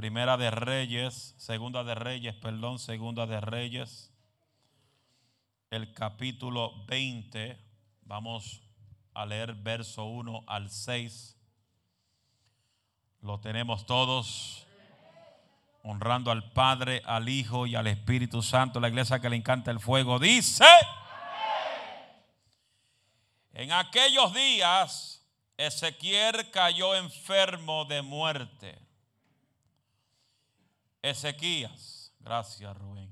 Primera de Reyes, Segunda de Reyes, perdón, Segunda de Reyes, el capítulo 20. Vamos a leer verso 1 al 6. Lo tenemos todos honrando al Padre, al Hijo y al Espíritu Santo. La iglesia que le encanta el fuego dice, en aquellos días Ezequiel cayó enfermo de muerte. Ezequías, gracias Rubén,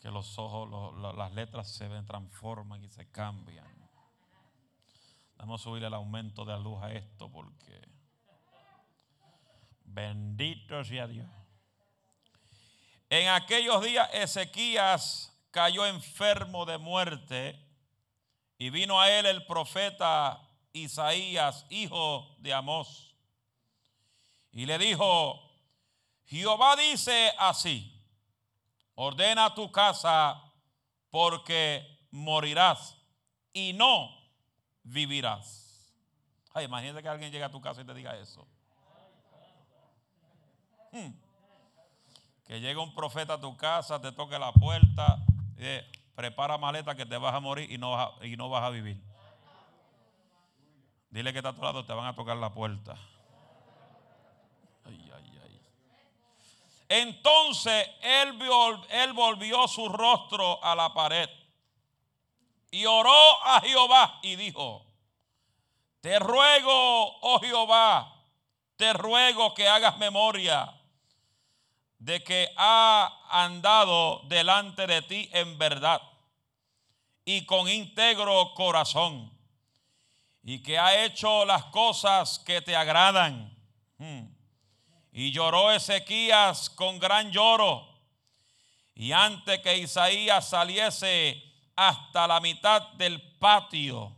que los ojos, las letras se ven, transforman y se cambian. Vamos a subir el aumento de la luz a esto porque bendito sea Dios. En aquellos días Ezequías cayó enfermo de muerte y vino a él el profeta Isaías, hijo de Amós, y le dijo, Jehová dice así, ordena tu casa porque morirás y no vivirás. Ay, imagínate que alguien llegue a tu casa y te diga eso. Hmm. Que llegue un profeta a tu casa, te toque la puerta, prepara maleta que te vas a morir y no vas y no vas a vivir. Dile que está a tu lado, te van a tocar la puerta. Entonces él, volvió su rostro a la pared y oró a Jehová y dijo, te ruego, oh Jehová, te ruego que hagas memoria de que ha andado delante de ti en verdad y con íntegro corazón y que ha hecho las cosas que te agradan. Hmm. Y lloró Ezequías con gran lloro. Y antes que Isaías saliese hasta la mitad del patio,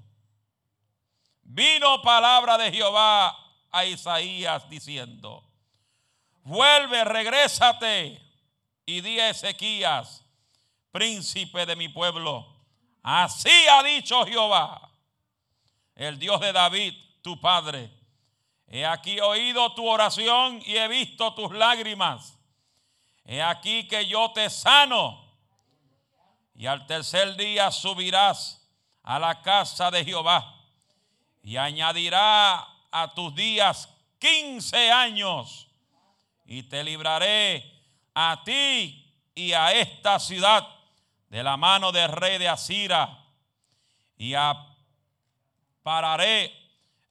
vino palabra de Jehová a Isaías diciendo, vuelve, regrésate y di a Ezequías, príncipe de mi pueblo, así ha dicho Jehová, el Dios de David, tu padre He aquí oído tu oración y he visto tus lágrimas. He aquí que yo te sano. Y al tercer día subirás a la casa de Jehová y añadirá a tus días quince años y te libraré a ti y a esta ciudad de la mano del rey de Asira y pararé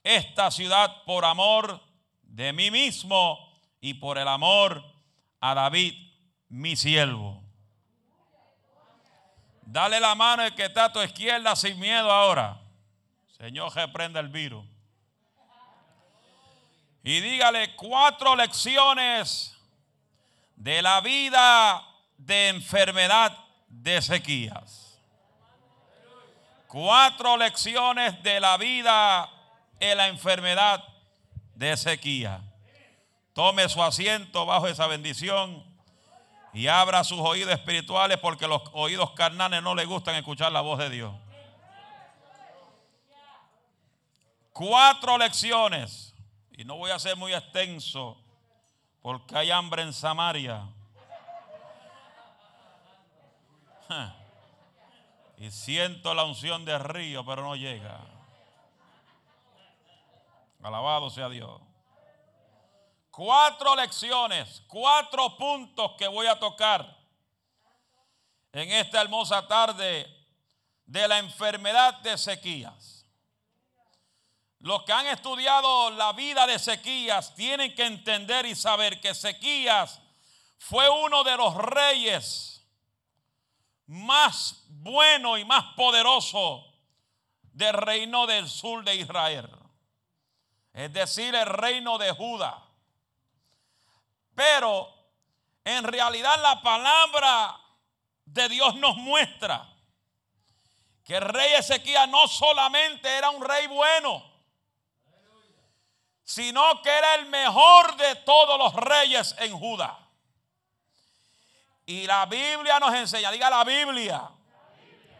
esta ciudad por amor de mí mismo y por el amor a David, mi siervo. Dale la mano el que está a tu izquierda sin miedo ahora. Señor, reprenda el virus. Y dígale cuatro lecciones de la vida de enfermedad de sequías. Cuatro lecciones de la vida en la enfermedad de sequía. Tome su asiento bajo esa bendición y abra sus oídos espirituales porque los oídos carnales no le gustan escuchar la voz de Dios. Cuatro lecciones y no voy a ser muy extenso porque hay hambre en Samaria. Y siento la unción de río, pero no llega. Alabado sea Dios. Cuatro lecciones, cuatro puntos que voy a tocar en esta hermosa tarde de la enfermedad de sequías. Los que han estudiado la vida de sequías tienen que entender y saber que sequías fue uno de los reyes más bueno y más poderoso del reino del sur de Israel es decir, el reino de Judá. Pero en realidad la palabra de Dios nos muestra que el rey Ezequiel no solamente era un rey bueno, sino que era el mejor de todos los reyes en Judá. Y la Biblia nos enseña, diga la Biblia.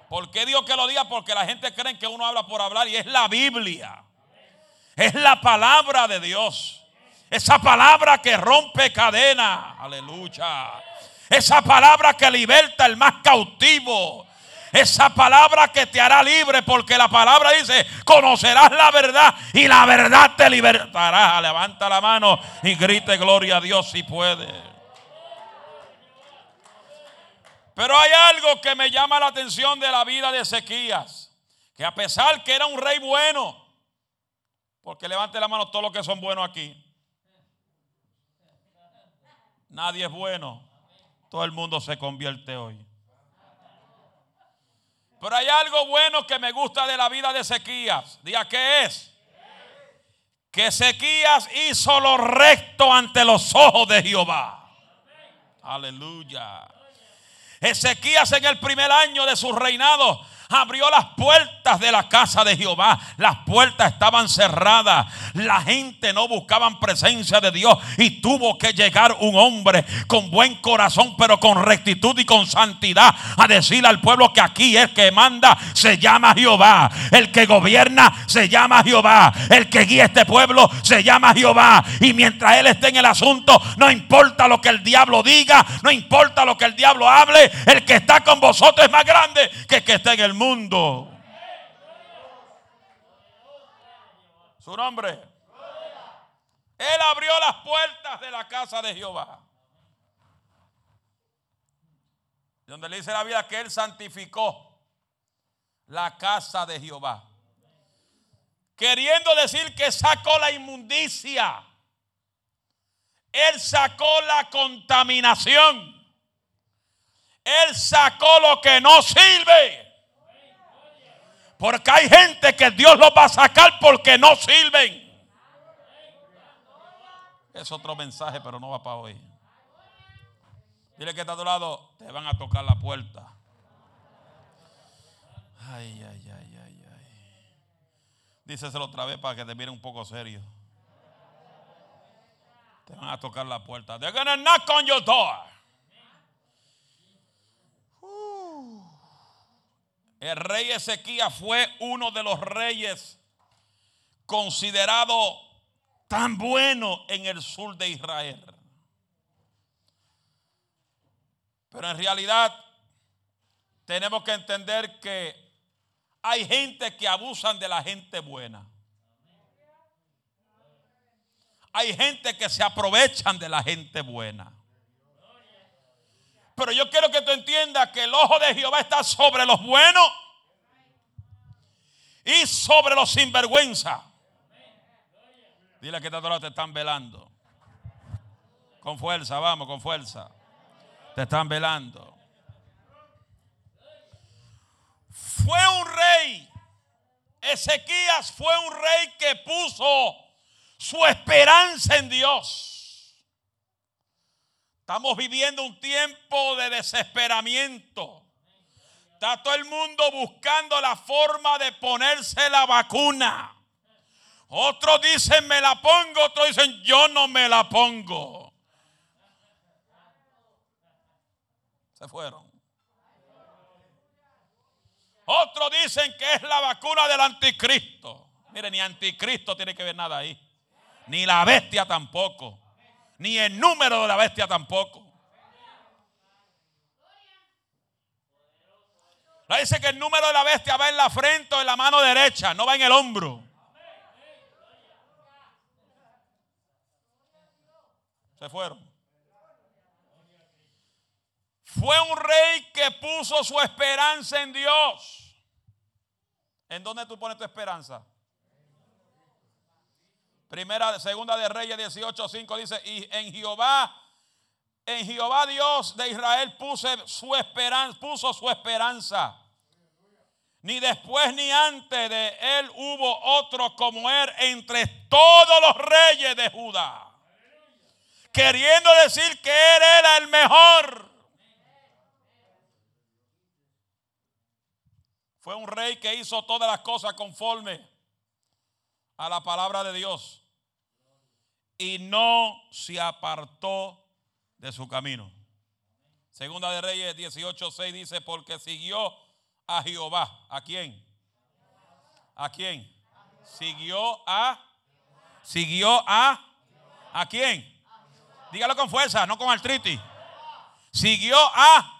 ¿Por qué Dios que lo diga? Porque la gente cree que uno habla por hablar y es la Biblia. Es la palabra de Dios. Esa palabra que rompe cadena. Aleluya. Esa palabra que liberta el más cautivo. Esa palabra que te hará libre, porque la palabra dice, conocerás la verdad y la verdad te libertará. Levanta la mano y grite gloria a Dios si puede. Pero hay algo que me llama la atención de la vida de Ezequías, que a pesar que era un rey bueno, porque levante la mano todos los que son buenos aquí. Nadie es bueno. Todo el mundo se convierte hoy. Pero hay algo bueno que me gusta de la vida de Ezequías. Diga, ¿qué es? Que Ezequías hizo lo recto ante los ojos de Jehová. Aleluya. Ezequías en el primer año de su reinado abrió las puertas de la casa de Jehová. Las puertas estaban cerradas. La gente no buscaba presencia de Dios. Y tuvo que llegar un hombre con buen corazón, pero con rectitud y con santidad, a decirle al pueblo que aquí el que manda se llama Jehová. El que gobierna se llama Jehová. El que guía este pueblo se llama Jehová. Y mientras él esté en el asunto, no importa lo que el diablo diga, no importa lo que el diablo hable, el que está con vosotros es más grande que el que está en el mundo. Su nombre. Él abrió las puertas de la casa de Jehová. Donde le dice la vida que él santificó la casa de Jehová. Queriendo decir que sacó la inmundicia. Él sacó la contaminación. Él sacó lo que no sirve. Porque hay gente que Dios los va a sacar porque no sirven. Es otro mensaje, pero no va para hoy. Dile que está a tu lado, te van a tocar la puerta. Ay, ay, ay, ay, ay. Díceselo otra vez para que te mire un poco serio. Te van a tocar la puerta. They're gonna knock on your door. El rey Ezequías fue uno de los reyes considerado tan bueno en el sur de Israel. Pero en realidad tenemos que entender que hay gente que abusan de la gente buena. Hay gente que se aprovechan de la gente buena. Pero yo quiero que tú entiendas que el ojo de Jehová está sobre los buenos y sobre los sinvergüenza. Dile que te están velando. Con fuerza, vamos, con fuerza. Te están velando. Fue un rey. Ezequías fue un rey que puso su esperanza en Dios. Estamos viviendo un tiempo de desesperamiento. Está todo el mundo buscando la forma de ponerse la vacuna. Otros dicen me la pongo, otros dicen yo no me la pongo. Se fueron. Otros dicen que es la vacuna del anticristo. Mire, ni anticristo tiene que ver nada ahí. Ni la bestia tampoco ni el número de la bestia tampoco. La dice que el número de la bestia va en la frente o en la mano derecha, no va en el hombro. Se fueron. Fue un rey que puso su esperanza en Dios. ¿En dónde tú pones tu esperanza? Primera, segunda de Reyes 18:5 dice, y en Jehová, en Jehová Dios de Israel puso su esperanza, puso su esperanza. Ni después ni antes de él hubo otro como él entre todos los reyes de Judá. Queriendo decir que él era el mejor. Fue un rey que hizo todas las cosas conforme a la palabra de Dios y no se apartó de su camino. Segunda de Reyes 18:6 dice, porque siguió a Jehová. ¿A quién? ¿A quién? Siguió a siguió a ¿A quién? Dígalo con fuerza, no con artritis. Siguió a.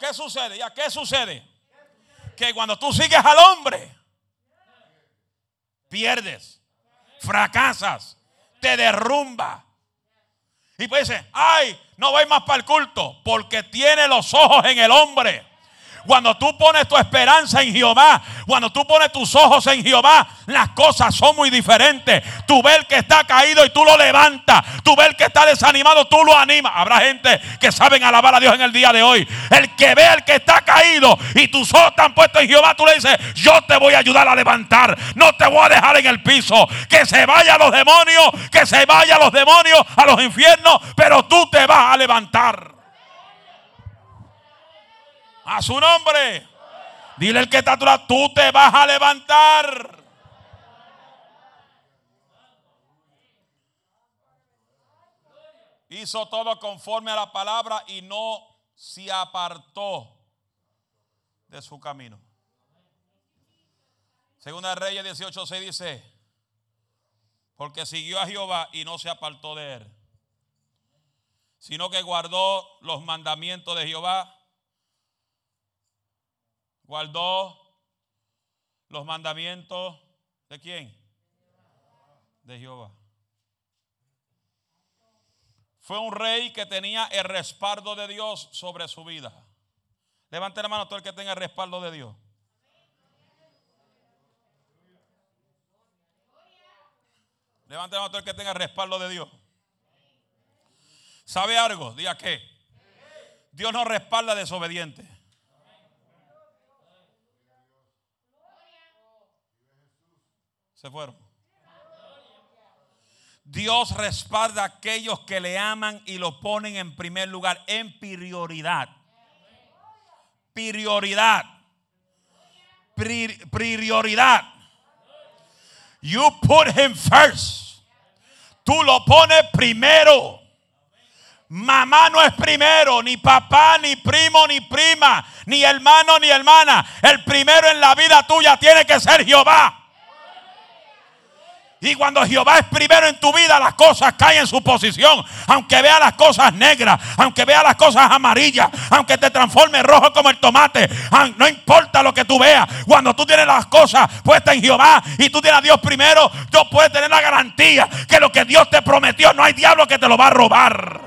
¿Qué sucede? ¿Ya qué sucede? Que cuando tú sigues al hombre, pierdes, fracasas, te derrumba. Y pues dice, ay, no voy más para el culto porque tiene los ojos en el hombre. Cuando tú pones tu esperanza en Jehová, cuando tú pones tus ojos en Jehová, las cosas son muy diferentes. Tú ves el que está caído y tú lo levantas. Tú ves el que está desanimado, tú lo animas. Habrá gente que saben alabar a Dios en el día de hoy. El que ve al que está caído y tus ojos están puestos en Jehová, tú le dices, yo te voy a ayudar a levantar. No te voy a dejar en el piso. Que se vayan los demonios, que se vayan los demonios a los infiernos, pero tú te vas a levantar. A su nombre. Dile el que está atrás, tú te vas a levantar. Hizo todo conforme a la palabra y no se apartó de su camino. Segunda Reyes 18:6 dice, porque siguió a Jehová y no se apartó de él, sino que guardó los mandamientos de Jehová guardó los mandamientos de quién? De Jehová. Fue un rey que tenía el respaldo de Dios sobre su vida. Levante la mano todo el que tenga el respaldo de Dios. Levante la mano todo el que tenga el respaldo de Dios. ¿Sabe algo? Diga que Dios no respalda desobediente. Se fueron. Dios respalda a aquellos que le aman y lo ponen en primer lugar, en prioridad. Prioridad. Prioridad. You put him first. Tú lo pones primero. Mamá no es primero, ni papá, ni primo, ni prima, ni hermano, ni hermana. El primero en la vida tuya tiene que ser Jehová. Y cuando Jehová es primero en tu vida, las cosas caen en su posición. Aunque vea las cosas negras, aunque vea las cosas amarillas, aunque te transforme rojo como el tomate, no importa lo que tú veas. Cuando tú tienes las cosas puestas en Jehová y tú tienes a Dios primero, tú puedes tener la garantía que lo que Dios te prometió, no hay diablo que te lo va a robar.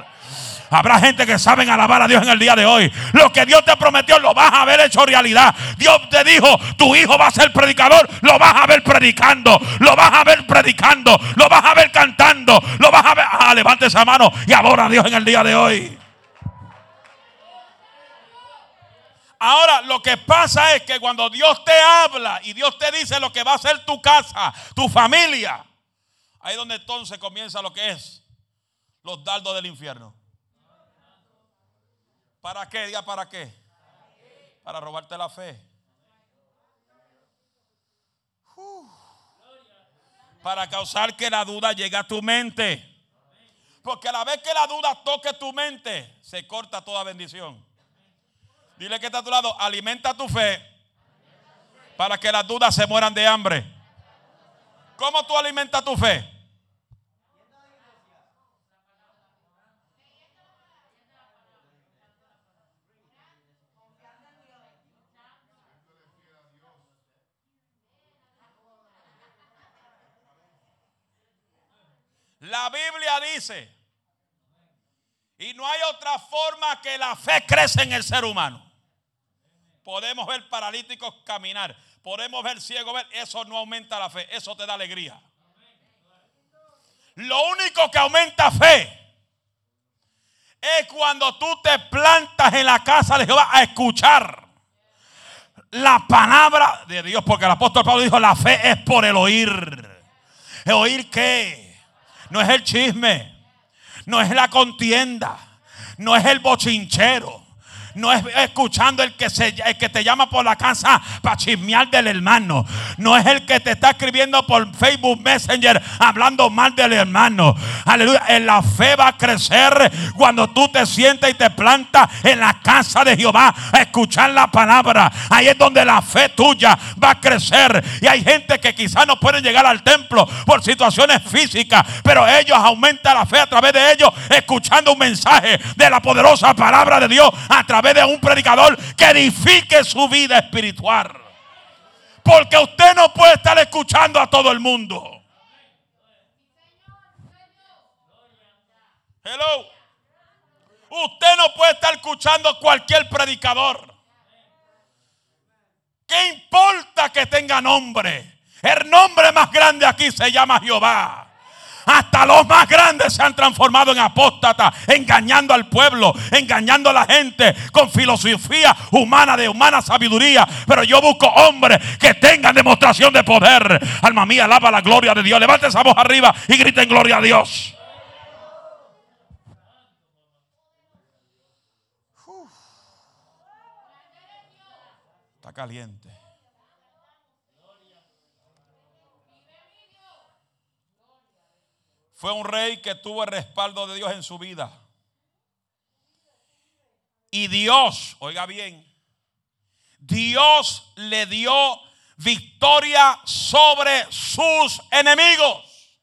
Habrá gente que saben alabar a Dios en el día de hoy. Lo que Dios te prometió lo vas a ver hecho realidad. Dios te dijo, tu hijo va a ser predicador. Lo vas a ver predicando. Lo vas a ver predicando. Lo vas a ver cantando. Lo vas a ver. Ah, levante esa mano y adora a Dios en el día de hoy. Ahora lo que pasa es que cuando Dios te habla y Dios te dice lo que va a ser tu casa, tu familia, ahí es donde entonces comienza lo que es los dardos del infierno. ¿Para qué? Diga, ¿para qué? Para robarte la fe. Para causar que la duda llegue a tu mente. Porque a la vez que la duda toque tu mente, se corta toda bendición. Dile que está a tu lado, alimenta tu fe para que las dudas se mueran de hambre. ¿Cómo tú alimentas tu fe? La Biblia dice, y no hay otra forma que la fe crece en el ser humano. Podemos ver paralíticos caminar, podemos ver ciegos ver, eso no aumenta la fe, eso te da alegría. Lo único que aumenta fe es cuando tú te plantas en la casa de Jehová a escuchar la palabra de Dios, porque el apóstol Pablo dijo, la fe es por el oír. ¿El oír qué? No es el chisme, no es la contienda, no es el bochinchero, No es escuchando el que, se, el que te llama por la casa para chismear del hermano. No es el que te está escribiendo por Facebook Messenger hablando mal del hermano. Aleluya. En la fe va a crecer cuando tú te sientes y te plantas en la casa de Jehová a escuchar la palabra. Ahí es donde la fe tuya va a crecer. Y hay gente que quizás no puede llegar al templo por situaciones físicas, pero ellos aumentan la fe a través de ellos escuchando un mensaje de la poderosa palabra de Dios a través de un predicador que edifique su vida espiritual. Porque usted no puede estar escuchando a todo el mundo. Hello. Usted no puede estar escuchando cualquier predicador. ¿Qué importa que tenga nombre? El nombre más grande aquí se llama Jehová. Hasta los más grandes se han transformado en apóstatas, engañando al pueblo, engañando a la gente con filosofía humana, de humana sabiduría. Pero yo busco hombres que tengan demostración de poder. Alma mía, alaba la gloria de Dios. Levante esa voz arriba y griten gloria a Dios. Está caliente. Fue un rey que tuvo el respaldo de Dios en su vida. Y Dios, oiga bien, Dios le dio victoria sobre sus enemigos.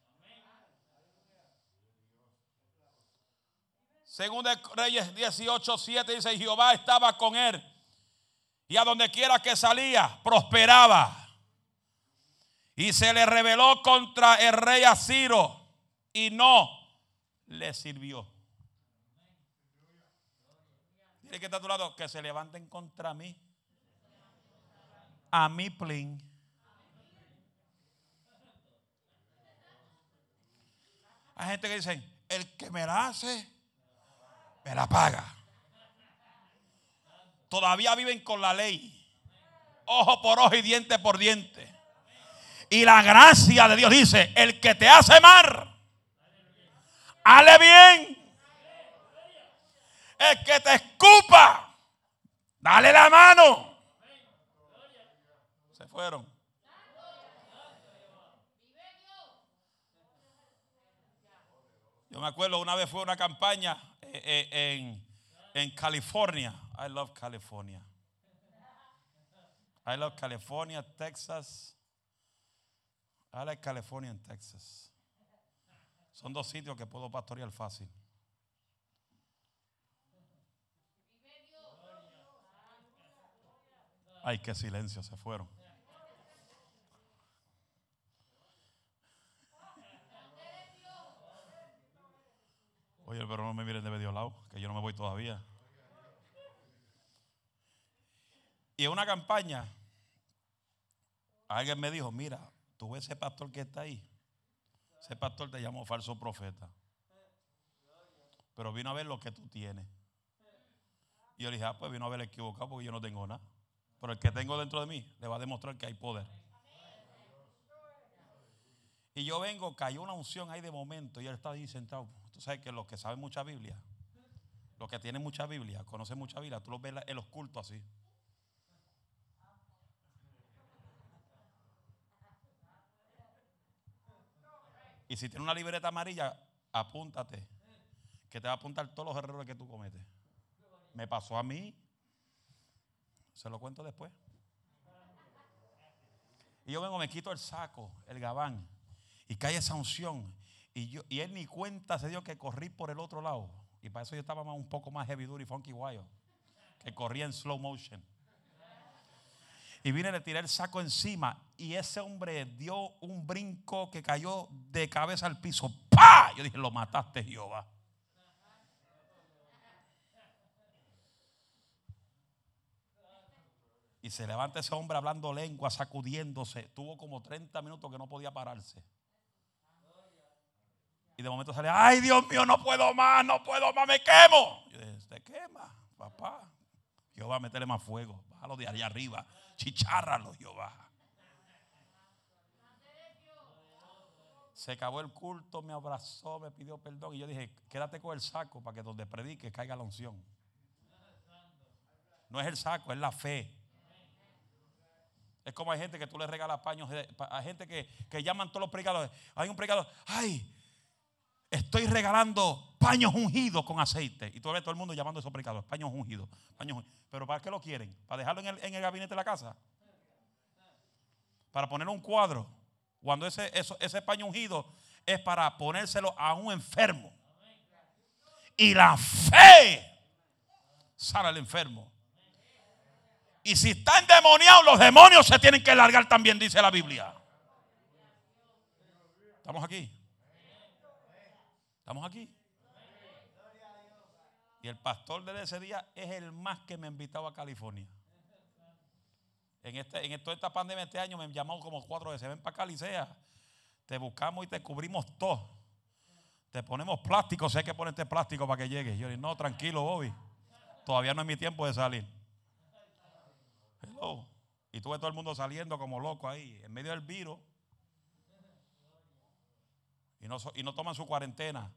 Según Reyes 18, 7 dice, Jehová estaba con él. Y a donde quiera que salía, prosperaba. Y se le rebeló contra el rey Asiro y no le sirvió. Dile que está a tu lado, que se levanten contra mí. A mí, plin. Hay gente que dice, el que me la hace, me la paga. Todavía viven con la ley. Ojo por ojo y diente por diente. Y la gracia de Dios dice, el que te hace mal, Hale bien. El que te escupa, dale la mano. Se fueron. Yo me acuerdo una vez fue una campaña eh, eh, en, en California. I love California. I love California, Texas. I like California and Texas. Son dos sitios que puedo pastorear fácil. Ay, qué silencio, se fueron. Oye, pero no me miren de medio lado, que yo no me voy todavía. Y en una campaña, alguien me dijo, mira, tú ves ese pastor que está ahí. Ese pastor te llamó falso profeta. Pero vino a ver lo que tú tienes. Y yo le dije, ah, pues vino a ver equivocado porque yo no tengo nada. Pero el que tengo dentro de mí le va a demostrar que hay poder. Y yo vengo, cayó una unción ahí de momento y él está ahí sentado. Tú sabes que los que saben mucha Biblia, los que tienen mucha Biblia, conocen mucha Biblia, tú los ves en los cultos así. Y si tienes una libreta amarilla, apúntate. Que te va a apuntar todos los errores que tú cometes. Me pasó a mí. Se lo cuento después. Y yo vengo, me quito el saco, el gabán. Y cae esa unción. Y, yo, y él ni cuenta se dio que corrí por el otro lado. Y para eso yo estaba un poco más heavy duty, funky wild. Que corría en slow motion. Y vine, le tiré el saco encima. Y ese hombre dio un brinco que cayó de cabeza al piso. ¡Pah! Yo dije, lo mataste, Jehová. Y se levanta ese hombre hablando lengua, sacudiéndose. Tuvo como 30 minutos que no podía pararse. Y de momento sale, ay Dios mío, no puedo más, no puedo más, me quemo. Yo dije, te quema, papá. Jehová, métele más fuego. Bájalo de allá arriba chichárralo, Jehová. Se acabó el culto, me abrazó, me pidió perdón. Y yo dije, quédate con el saco para que donde predique caiga la unción. No es el saco, es la fe. Es como hay gente que tú le regalas paños, hay gente que, que llaman todos los predicadores. Hay un predicador, ay, estoy regalando paños ungidos con aceite. Y todo el mundo llamando esos predicadores, paños ungidos, paños ¿Pero para qué lo quieren? ¿Para dejarlo en el, en el gabinete de la casa? Para poner un cuadro. Cuando ese, ese paño ungido es para ponérselo a un enfermo. Y la fe sana al enfermo. Y si está endemoniado, los demonios se tienen que largar también, dice la Biblia. ¿Estamos aquí? ¿Estamos aquí? Y el pastor de ese día es el más que me invitaba a California. En, este, en toda esta pandemia este año me llamado como cuatro veces. Ven para Calicea. Te buscamos y te cubrimos todo. Te ponemos plástico. Sé que ponerte plástico para que llegue. Yo le no, tranquilo, Bobby. Todavía no es mi tiempo de salir. Hello. Y tuve todo el mundo saliendo como loco ahí, en medio del virus. Y no, y no toman su cuarentena.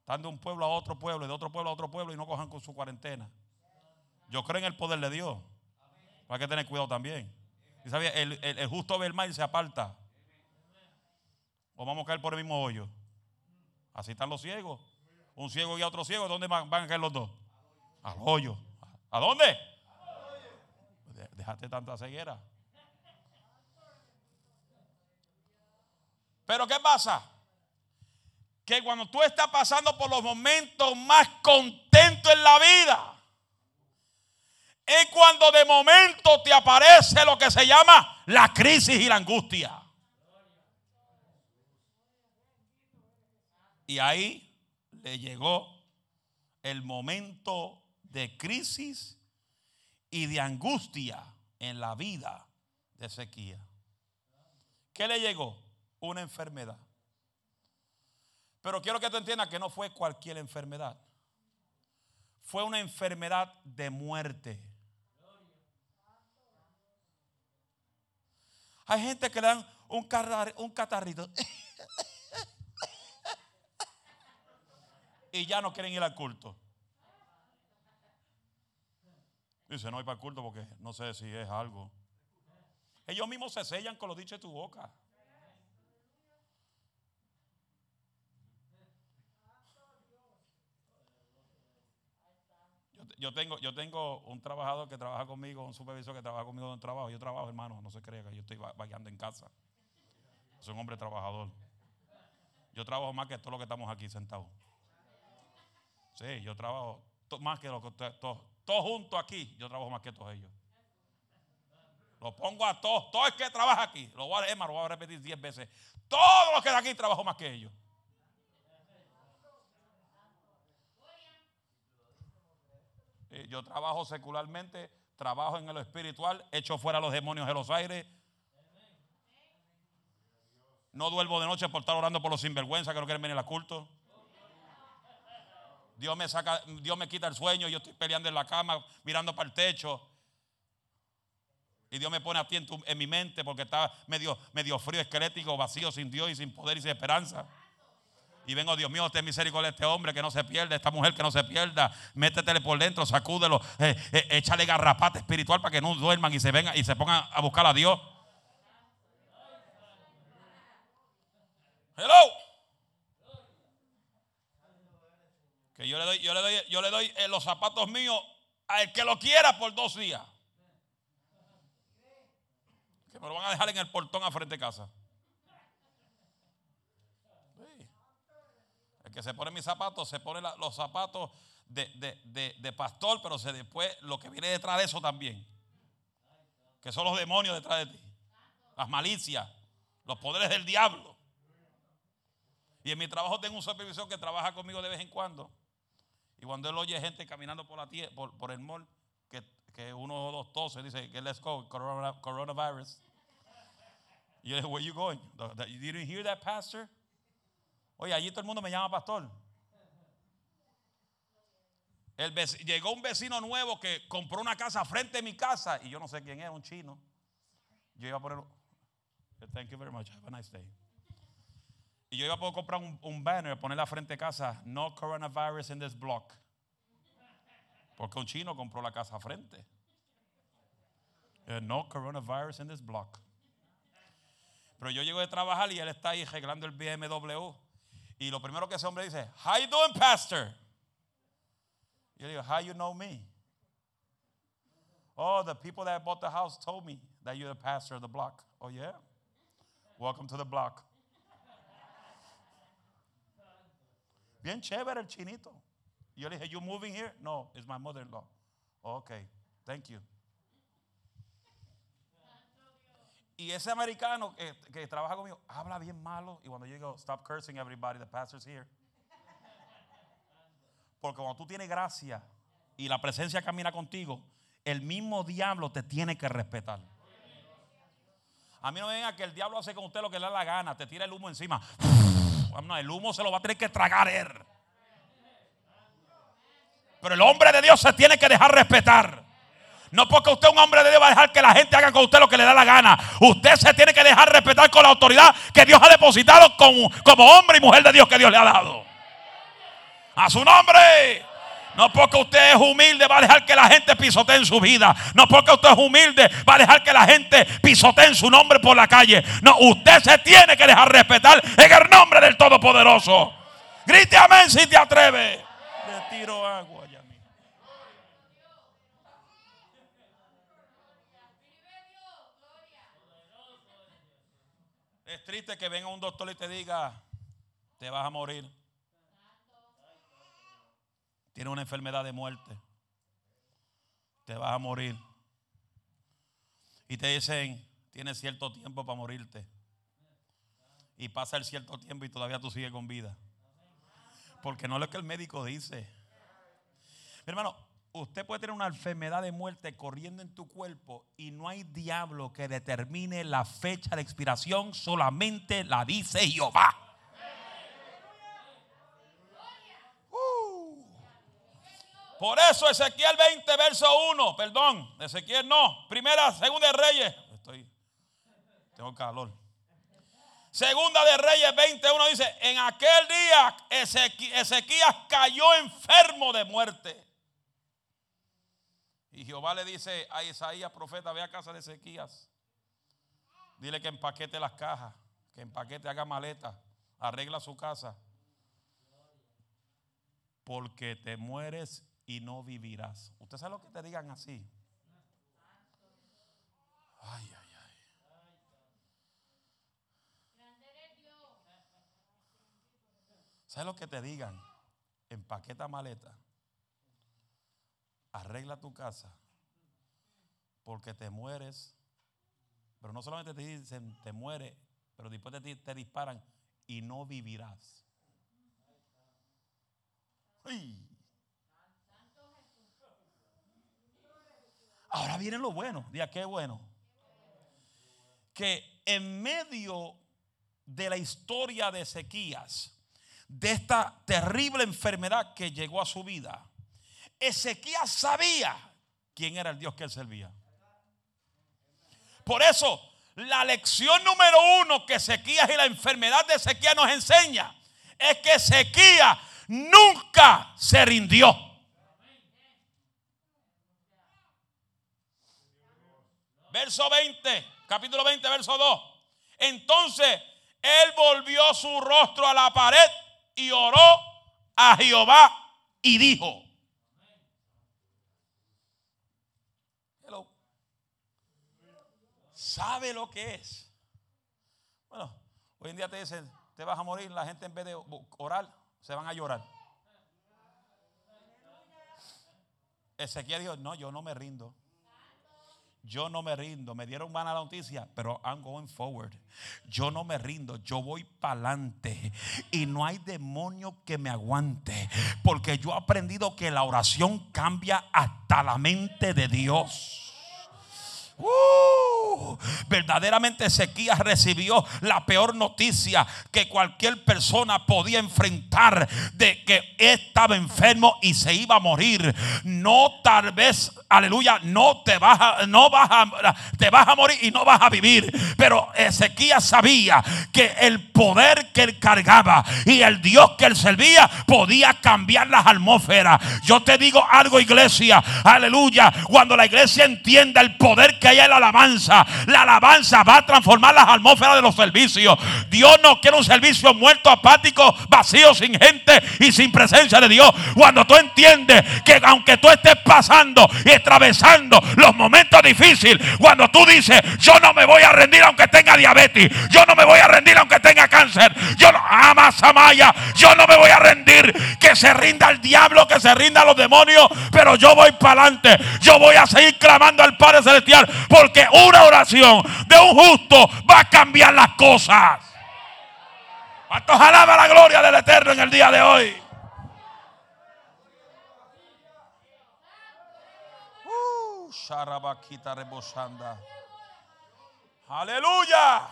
Están de un pueblo a otro pueblo, y de otro pueblo a otro pueblo y no cojan con su cuarentena. Yo creo en el poder de Dios. Hay que tener cuidado también. Y sabía, el, justo ve el mal y se aparta. O vamos a caer por el mismo hoyo. Así están los ciegos. Un ciego y otro ciego. ¿Dónde van, a caer los dos? Al hoyo. ¿A dónde? Déjate tanta ceguera. Pero ¿qué pasa? Que cuando tú estás pasando por los momentos más contentos en la vida, es cuando de momento te aparece lo que se llama la crisis y la angustia. Y ahí le llegó el momento de crisis y de angustia en la vida de Ezequiel. ¿Qué le llegó? Una enfermedad. Pero quiero que tú entiendas que no fue cualquier enfermedad. Fue una enfermedad de muerte. Hay gente que le dan un, un catarrito. y ya no quieren ir al culto. Dice, no hay para el culto porque no sé si es algo. Ellos mismos se sellan con lo dicho de tu boca. Yo, tengo, yo tengo un trabajador que trabaja conmigo, un supervisor que trabaja conmigo en trabajo. Yo trabajo, hermano, no se crea que yo estoy vayando en casa. Soy un hombre trabajador. Yo trabajo más que todos los que estamos aquí sentados. Sí, yo trabajo más que los que todos, todos juntos aquí. Yo trabajo más que todos ellos. Lo pongo a todos, todo el que trabaja aquí. Lo voy a, lo voy a repetir diez veces. Todos los que de aquí trabajo más que ellos. Yo trabajo secularmente, trabajo en lo espiritual, echo fuera los demonios de los aires. No duermo de noche por estar orando por los sinvergüenzas que no quieren venir al culto. Dios me saca, Dios me quita el sueño, yo estoy peleando en la cama, mirando para el techo. Y Dios me pone a ti en, en mi mente porque está medio, medio frío, esquelético, vacío, sin Dios y sin poder y sin esperanza. Y vengo, Dios mío, ten misericordia de este hombre que no se pierda, esta mujer que no se pierda. Métetele por dentro, sacúdelo, eh, eh, échale garrapata espiritual para que no duerman y se vengan y se pongan a buscar a Dios. Hello. Que yo le doy, yo le doy, yo le doy eh, los zapatos míos al que lo quiera por dos días. Que me lo van a dejar en el portón a frente de casa. Que se pone mis zapatos, se pone los zapatos de, pastor, pero se después lo que viene detrás de eso también. Que son los demonios detrás de ti. Las malicias, los poderes del diablo. Y en mi trabajo tengo un supervisor que trabaja conmigo de vez en cuando. Y cuando él oye gente caminando por, la por, por el mall, que, que uno o dos toses, dice que let's go, coronavirus. Y yo le digo, where you going? You didn't hear that, pastor? Oye, allí todo el mundo me llama pastor. llegó un vecino nuevo que compró una casa frente a mi casa y yo no sé quién es, un chino. Yo iba a poner, thank you very much, have a nice day. Y yo iba a poder comprar un, un banner, ponerla frente a casa, no coronavirus in this block. Porque un chino compró la casa frente. No coronavirus in this block. Pero yo llego de trabajar y él está ahí arreglando el BMW. Y lo primero que ese hombre dice, How you doing, pastor? Yo digo, How you know me? Oh, the people that bought the house told me that you're the pastor of the block. Oh, yeah? Welcome to the block. Bien chévere el chinito. Yo le dije, You moving here? No, it's my mother in law. Oh, okay, thank you. Y ese americano que, que, trabaja conmigo habla bien malo. Y cuando yo digo, stop cursing everybody, the pastor's here. Porque cuando tú tienes gracia y la presencia camina contigo, el mismo diablo te tiene que respetar. A mí no me venga que el diablo hace con usted lo que le da la gana, te tira el humo encima. El humo se lo va a tener que tragar él. Pero el hombre de Dios se tiene que dejar respetar. No porque usted es un hombre de Dios va a dejar que la gente haga con usted lo que le da la gana. Usted se tiene que dejar respetar con la autoridad que Dios ha depositado como, como hombre y mujer de Dios que Dios le ha dado. A su nombre. No porque usted es humilde va a dejar que la gente pisotee en su vida. No porque usted es humilde va a dejar que la gente pisotee en su nombre por la calle. No, usted se tiene que dejar respetar en el nombre del Todopoderoso. Grite amén si te atreve. Tiro agua. Es triste que venga un doctor y te diga, te vas a morir. Tiene una enfermedad de muerte. Te vas a morir. Y te dicen, tienes cierto tiempo para morirte. Y pasa el cierto tiempo y todavía tú sigues con vida. Porque no es lo que el médico dice. Mi hermano, usted puede tener una enfermedad de muerte corriendo en tu cuerpo y no hay diablo que determine la fecha de expiración, solamente la dice Jehová. Uh. Por eso Ezequiel 20, verso 1, perdón, Ezequiel no, primera, segunda de Reyes, estoy, tengo calor. Segunda de Reyes 21 dice, en aquel día Ezequías cayó enfermo de muerte. Y Jehová le dice a Isaías, profeta, ve a casa de Ezequías. Dile que empaquete las cajas, que empaquete, haga maleta, arregla su casa. Porque te mueres y no vivirás. ¿Usted sabe lo que te digan así? Ay, ay, ay. ¿Sabe lo que te digan? Empaqueta maleta arregla tu casa, porque te mueres. Pero no solamente te dicen, te muere, pero después de ti te disparan y no vivirás. Ahora viene lo bueno. Diga, qué bueno. Que en medio de la historia de Ezequías, de esta terrible enfermedad que llegó a su vida, Ezequías sabía quién era el Dios que él servía. Por eso, la lección número uno que Ezequías y la enfermedad de Ezequías nos enseña es que Ezequías nunca se rindió. Verso 20, capítulo 20, verso 2. Entonces él volvió su rostro a la pared y oró a Jehová y dijo, sabe lo que es. Bueno, hoy en día te dicen, te vas a morir, la gente en vez de orar, se van a llorar. Ezequiel dijo, no, yo no me rindo. Yo no me rindo. Me dieron mala noticia, pero I'm going forward. Yo no me rindo. Yo voy para adelante. Y no hay demonio que me aguante. Porque yo he aprendido que la oración cambia hasta la mente de Dios. Uh, verdaderamente Ezequías recibió la peor noticia que cualquier persona podía enfrentar de que estaba enfermo y se iba a morir. No tal vez, aleluya, no te vas a, no vas a, te vas a morir y no vas a vivir. Pero Ezequías sabía que el poder que él cargaba y el Dios que él servía podía cambiar las atmósferas. Yo te digo algo, iglesia, aleluya, cuando la iglesia entienda el poder que ahí es la alabanza. La alabanza va a transformar las atmósferas de los servicios. Dios no quiere un servicio muerto, apático, vacío, sin gente y sin presencia de Dios. Cuando tú entiendes que aunque tú estés pasando y atravesando los momentos difíciles, cuando tú dices, yo no me voy a rendir aunque tenga diabetes, yo no me voy a rendir aunque tenga cáncer, yo no, ama Samaya, yo no me voy a rendir, que se rinda el diablo, que se rinda los demonios, pero yo voy para adelante, yo voy a seguir clamando al Padre Celestial, porque una de un justo va a cambiar las cosas. ¿Cuántos alaba la gloria del Eterno en el día de hoy? Uh, rebosanda. Aleluya.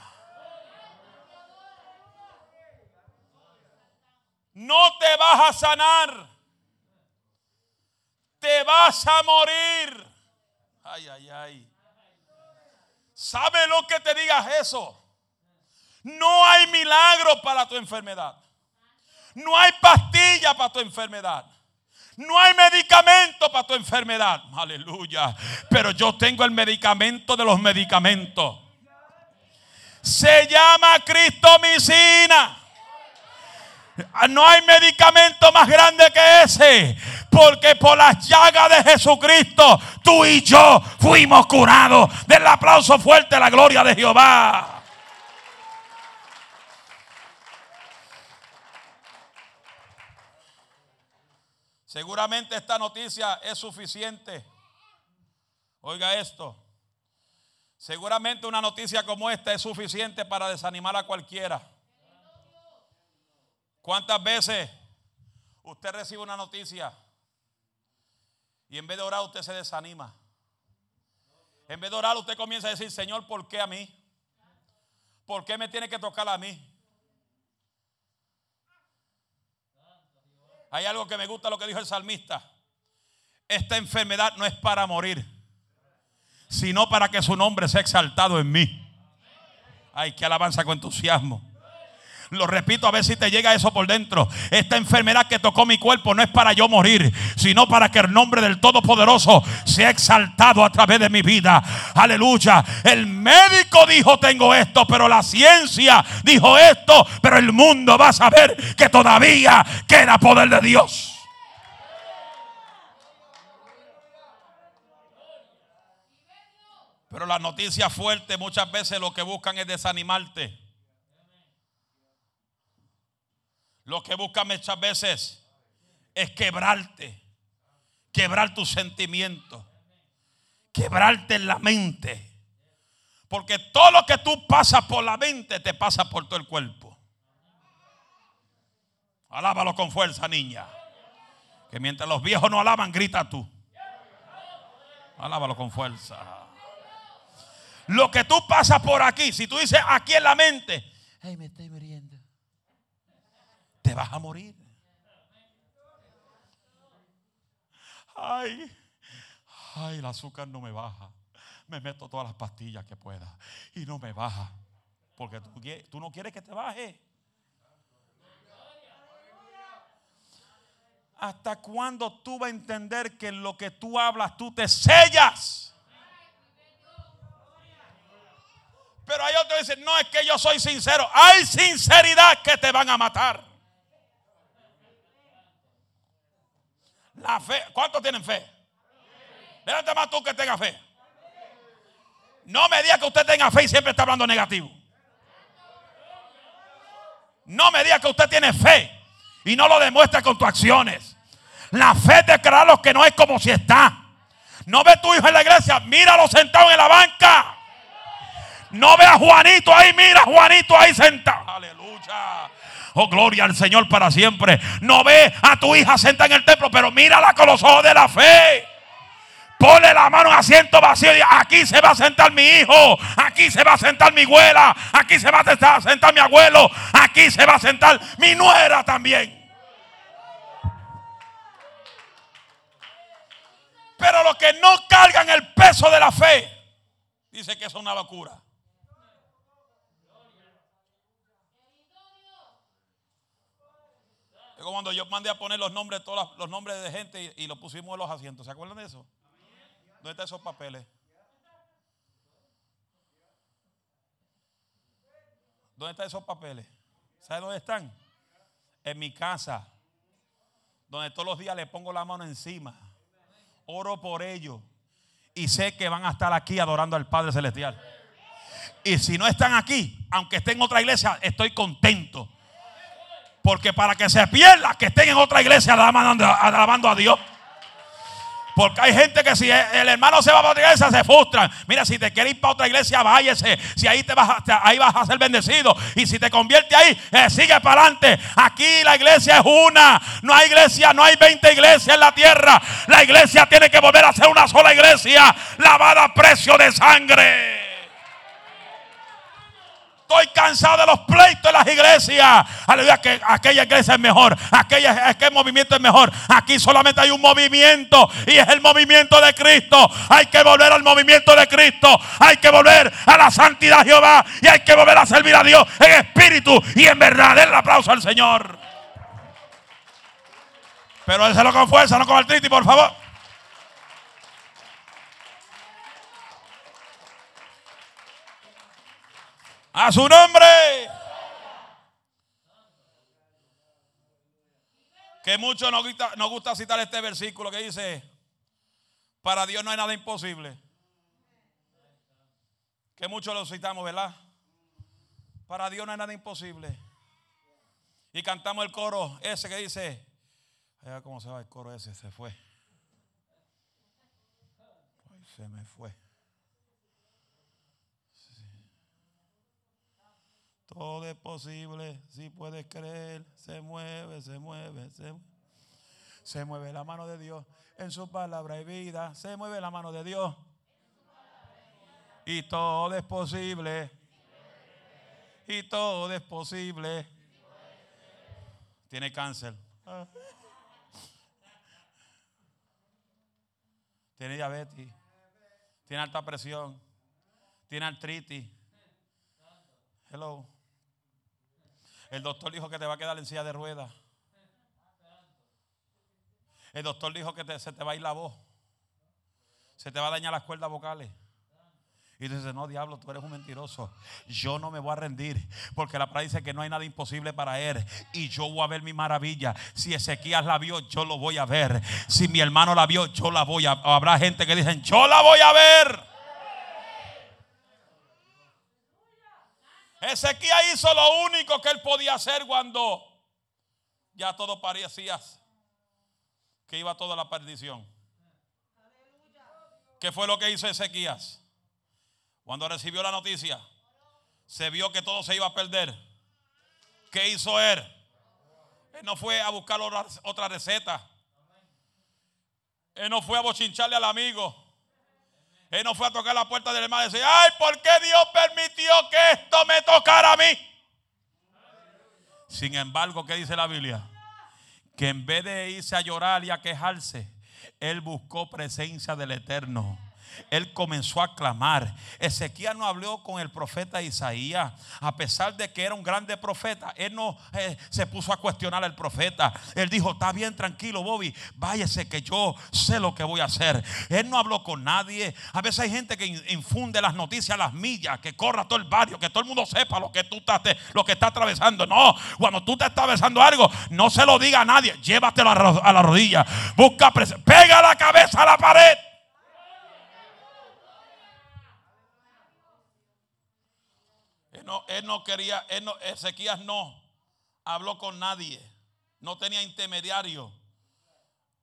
No te vas a sanar. Te vas a morir. Ay, ay, ay. ¿Sabe lo que te digas eso? No hay milagro para tu enfermedad. No hay pastilla para tu enfermedad. No hay medicamento para tu enfermedad. Aleluya. Pero yo tengo el medicamento de los medicamentos. Se llama Cristomicina. No hay medicamento más grande que ese. Porque por las llagas de Jesucristo, tú y yo fuimos curados. Del aplauso fuerte a la gloria de Jehová. Seguramente esta noticia es suficiente. Oiga esto. Seguramente una noticia como esta es suficiente para desanimar a cualquiera. ¿Cuántas veces usted recibe una noticia y en vez de orar usted se desanima? En vez de orar usted comienza a decir, Señor, ¿por qué a mí? ¿Por qué me tiene que tocar a mí? Hay algo que me gusta lo que dijo el salmista. Esta enfermedad no es para morir, sino para que su nombre sea exaltado en mí. Ay, que alabanza con entusiasmo. Lo repito a ver si te llega eso por dentro. Esta enfermedad que tocó mi cuerpo no es para yo morir, sino para que el nombre del Todopoderoso sea exaltado a través de mi vida. Aleluya. El médico dijo tengo esto, pero la ciencia dijo esto, pero el mundo va a saber que todavía queda poder de Dios. Pero las noticias fuertes muchas veces lo que buscan es desanimarte. Lo que busca muchas veces es quebrarte, quebrar tus sentimientos, quebrarte en la mente. Porque todo lo que tú pasas por la mente te pasa por todo el cuerpo. Alábalo con fuerza, niña. Que mientras los viejos no alaban, grita tú. Alábalo con fuerza. Lo que tú pasas por aquí, si tú dices aquí en la mente, ay, me estoy te vas a morir. Ay, ay, el azúcar no me baja. Me meto todas las pastillas que pueda y no me baja. Porque tú, tú no quieres que te baje. ¿Hasta cuándo tú vas a entender que lo que tú hablas tú te sellas? Pero hay otros que dicen, no es que yo soy sincero. Hay sinceridad que te van a matar. La fe. ¿Cuántos tienen fe? Levanta más tú que tenga fe. No me diga que usted tenga fe y siempre está hablando negativo. No me diga que usted tiene fe y no lo demuestra con tus acciones. La fe de crear lo que no es como si está. No ve tu hijo en la iglesia, míralo sentado en la banca. No ve a Juanito ahí, mira a Juanito ahí sentado. Aleluya. Oh, gloria al Señor para siempre. No ve a tu hija sentada en el templo, pero mírala con los ojos de la fe. Ponle la mano en asiento vacío y aquí se va a sentar mi hijo, aquí se va a sentar mi abuela, aquí se va a sentar mi abuelo, aquí se va a sentar mi nuera también. Pero los que no cargan el peso de la fe, dice que es una locura. Cuando yo mandé a poner los nombres, todos los nombres de gente y, y los pusimos en los asientos. ¿Se acuerdan de eso? ¿Dónde están esos papeles? ¿Dónde están esos papeles? ¿Sabes dónde están? En mi casa. Donde todos los días le pongo la mano encima. Oro por ellos. Y sé que van a estar aquí adorando al Padre Celestial. Y si no están aquí, aunque estén en otra iglesia, estoy contento. Porque para que se pierda, que estén en otra iglesia alabando, a Dios. Porque hay gente que si el hermano se va para otra iglesia se frustran. Mira, si te quieres ir para otra iglesia, váyase. Si ahí te vas a, ahí vas a ser bendecido. Y si te convierte ahí, eh, sigue para adelante. Aquí la iglesia es una. No hay iglesia, no hay 20 iglesias en la tierra. La iglesia tiene que volver a ser una sola iglesia. Lavada a precio de sangre. Estoy cansado de los pleitos de las iglesias. Aleluya, que aquella iglesia es mejor. Aquella, aquel movimiento es mejor. Aquí solamente hay un movimiento y es el movimiento de Cristo. Hay que volver al movimiento de Cristo. Hay que volver a la santidad de Jehová. Y hay que volver a servir a Dios en espíritu y en verdad. El aplauso al Señor. Pero lo con fuerza, no con el triti, por favor. A su nombre. Que mucho nos gusta, citar este versículo que dice, para Dios no hay nada imposible. Que mucho lo citamos, ¿verdad? Para Dios no hay nada imposible. Y cantamos el coro ese que dice, cómo se va el coro ese, se fue. se me fue. Todo es posible si puedes creer. Se mueve, se mueve, se mueve. Se mueve la mano de Dios. En su palabra y vida. Se mueve la mano de Dios. Y todo es posible. Y todo es posible. Tiene cáncer. Tiene diabetes. Tiene alta presión. Tiene artritis. Hello. El doctor dijo que te va a quedar en silla de ruedas. El doctor dijo que se te va a ir la voz. Se te va a dañar las cuerdas vocales. Y dice, no, diablo, tú eres un mentiroso. Yo no me voy a rendir. Porque la palabra dice que no hay nada imposible para él. Y yo voy a ver mi maravilla. Si Ezequías la vio, yo lo voy a ver. Si mi hermano la vio, yo la voy a ver. Habrá gente que dicen, yo la voy a ver. Ezequiel hizo lo único que él podía hacer cuando ya todo parecía que iba toda la perdición. ¿Qué fue lo que hizo Ezequías? Cuando recibió la noticia, se vio que todo se iba a perder. ¿Qué hizo él? Él no fue a buscar otra receta. Él no fue a bochincharle al amigo. Él no fue a tocar la puerta del hermano y decir, ay, ¿por qué Dios permitió que esto me tocara a mí? Sin embargo, ¿qué dice la Biblia? Que en vez de irse a llorar y a quejarse, él buscó presencia del Eterno él comenzó a clamar. Ezequiel no habló con el profeta Isaías, a pesar de que era un grande profeta. Él no eh, se puso a cuestionar al profeta. Él dijo: Está bien, tranquilo, Bobby, váyase que yo sé lo que voy a hacer. Él no habló con nadie. A veces hay gente que infunde las noticias a las millas, que corra todo el barrio, que todo el mundo sepa lo que tú estás, lo que está atravesando. No, cuando tú te estás atravesando algo, no se lo diga a nadie. Llévatelo a la rodilla. Busca, pega la cabeza a la pared. Él no, quería, él no, Ezequías no habló con nadie, no tenía intermediario.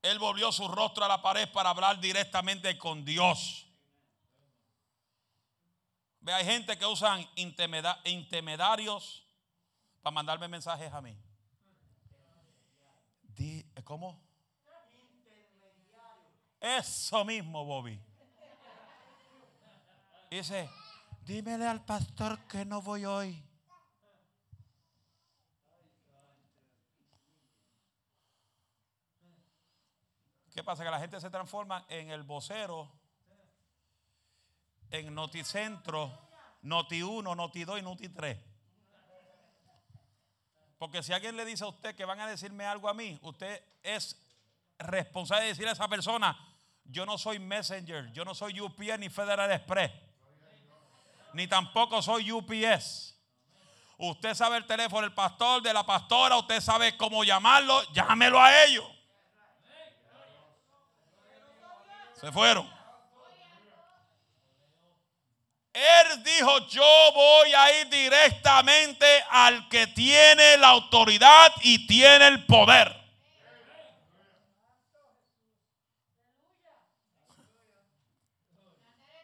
Él volvió su rostro a la pared para hablar directamente con Dios. Ve, hay gente que usan intermediarios para mandarme mensajes a mí. ¿Cómo? Eso mismo, Bobby. Dice, Dímele al pastor que no voy hoy. ¿Qué pasa? Que la gente se transforma en el vocero, en Noticentro, Noti 1, Noti 2 y Noti 3. Porque si alguien le dice a usted que van a decirme algo a mí, usted es responsable de decir a esa persona, yo no soy Messenger, yo no soy UPN ni Federal Express ni tampoco soy UPS. Usted sabe el teléfono del pastor, de la pastora, usted sabe cómo llamarlo, llámelo a ellos. Se fueron. Él dijo, yo voy a ir directamente al que tiene la autoridad y tiene el poder.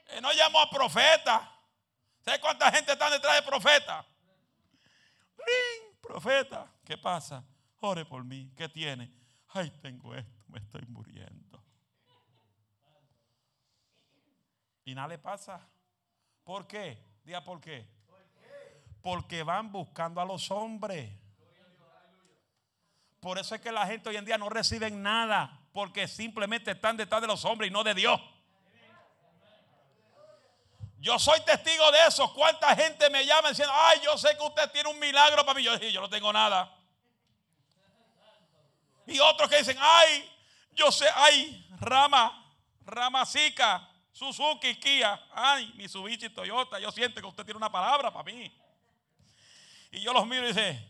Él no llamó a profeta. ¿Sabe cuánta gente está detrás de profeta? Profeta, ¿qué pasa? Ore por mí. ¿Qué tiene? Ay, tengo esto, me estoy muriendo. Y nada le pasa. ¿Por qué? Diga por qué. Porque van buscando a los hombres. Por eso es que la gente hoy en día no recibe nada. Porque simplemente están detrás de los hombres y no de Dios. Yo soy testigo de eso. ¿Cuánta gente me llama diciendo, ay, yo sé que usted tiene un milagro para mí? Yo, yo no tengo nada. Y otros que dicen, ay, yo sé, ay, Rama, Rama Zika, Suzuki, Kia, ay, Mitsubishi, Toyota, yo siento que usted tiene una palabra para mí. Y yo los miro y dice,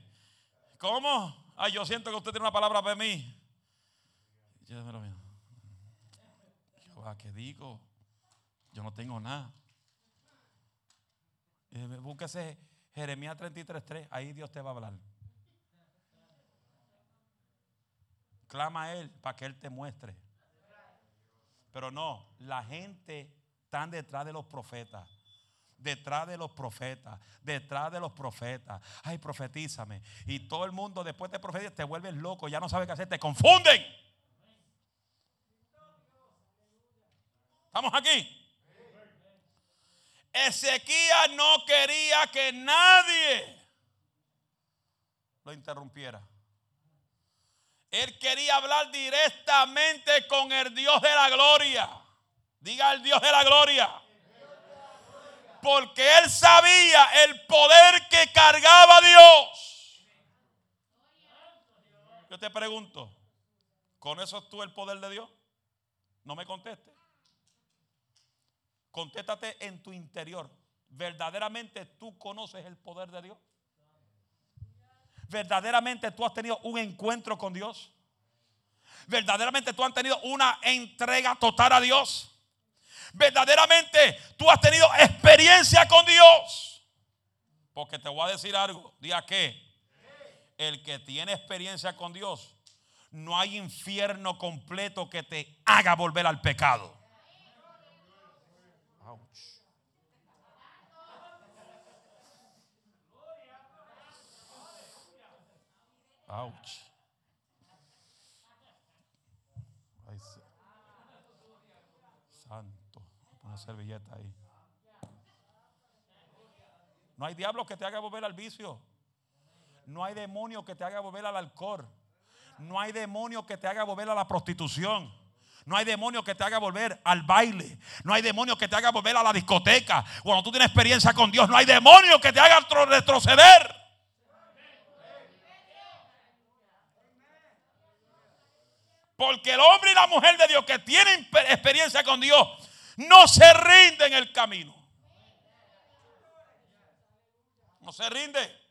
¿cómo? Ay, yo siento que usted tiene una palabra para mí. yo me. ¿qué digo? Yo no tengo nada. Búsquese Jeremías 33.3, ahí Dios te va a hablar. Clama a Él para que Él te muestre. Pero no, la gente está detrás de los profetas. Detrás de los profetas, detrás de los profetas. Ay, profetízame. Y todo el mundo después de profetizar te vuelves loco, ya no sabes qué hacer, te confunden. ¿Estamos aquí? Ezequías no quería que nadie lo interrumpiera. Él quería hablar directamente con el Dios de la gloria. Diga el Dios de la gloria. Porque él sabía el poder que cargaba Dios. Yo te pregunto, ¿conoces tú el poder de Dios? No me conteste. Contéstate en tu interior. ¿Verdaderamente tú conoces el poder de Dios? verdaderamente tú has tenido un encuentro con Dios. Verdaderamente tú has tenido una entrega total a Dios. Verdaderamente tú has tenido experiencia con Dios. Porque te voy a decir algo. Diga que el que tiene experiencia con Dios, no hay infierno completo que te haga volver al pecado. Ouch. Santo. Una servilleta ahí. No hay diablo que te haga volver al vicio. No hay demonio que te haga volver al alcohol. No hay demonio que te haga volver a la prostitución. No hay demonio que te haga volver al baile. No hay demonio que te haga volver a la discoteca. Cuando tú tienes experiencia con Dios, no hay demonio que te haga retroceder. Porque el hombre y la mujer de Dios que tienen experiencia con Dios no se rinden en el camino. No se rinde.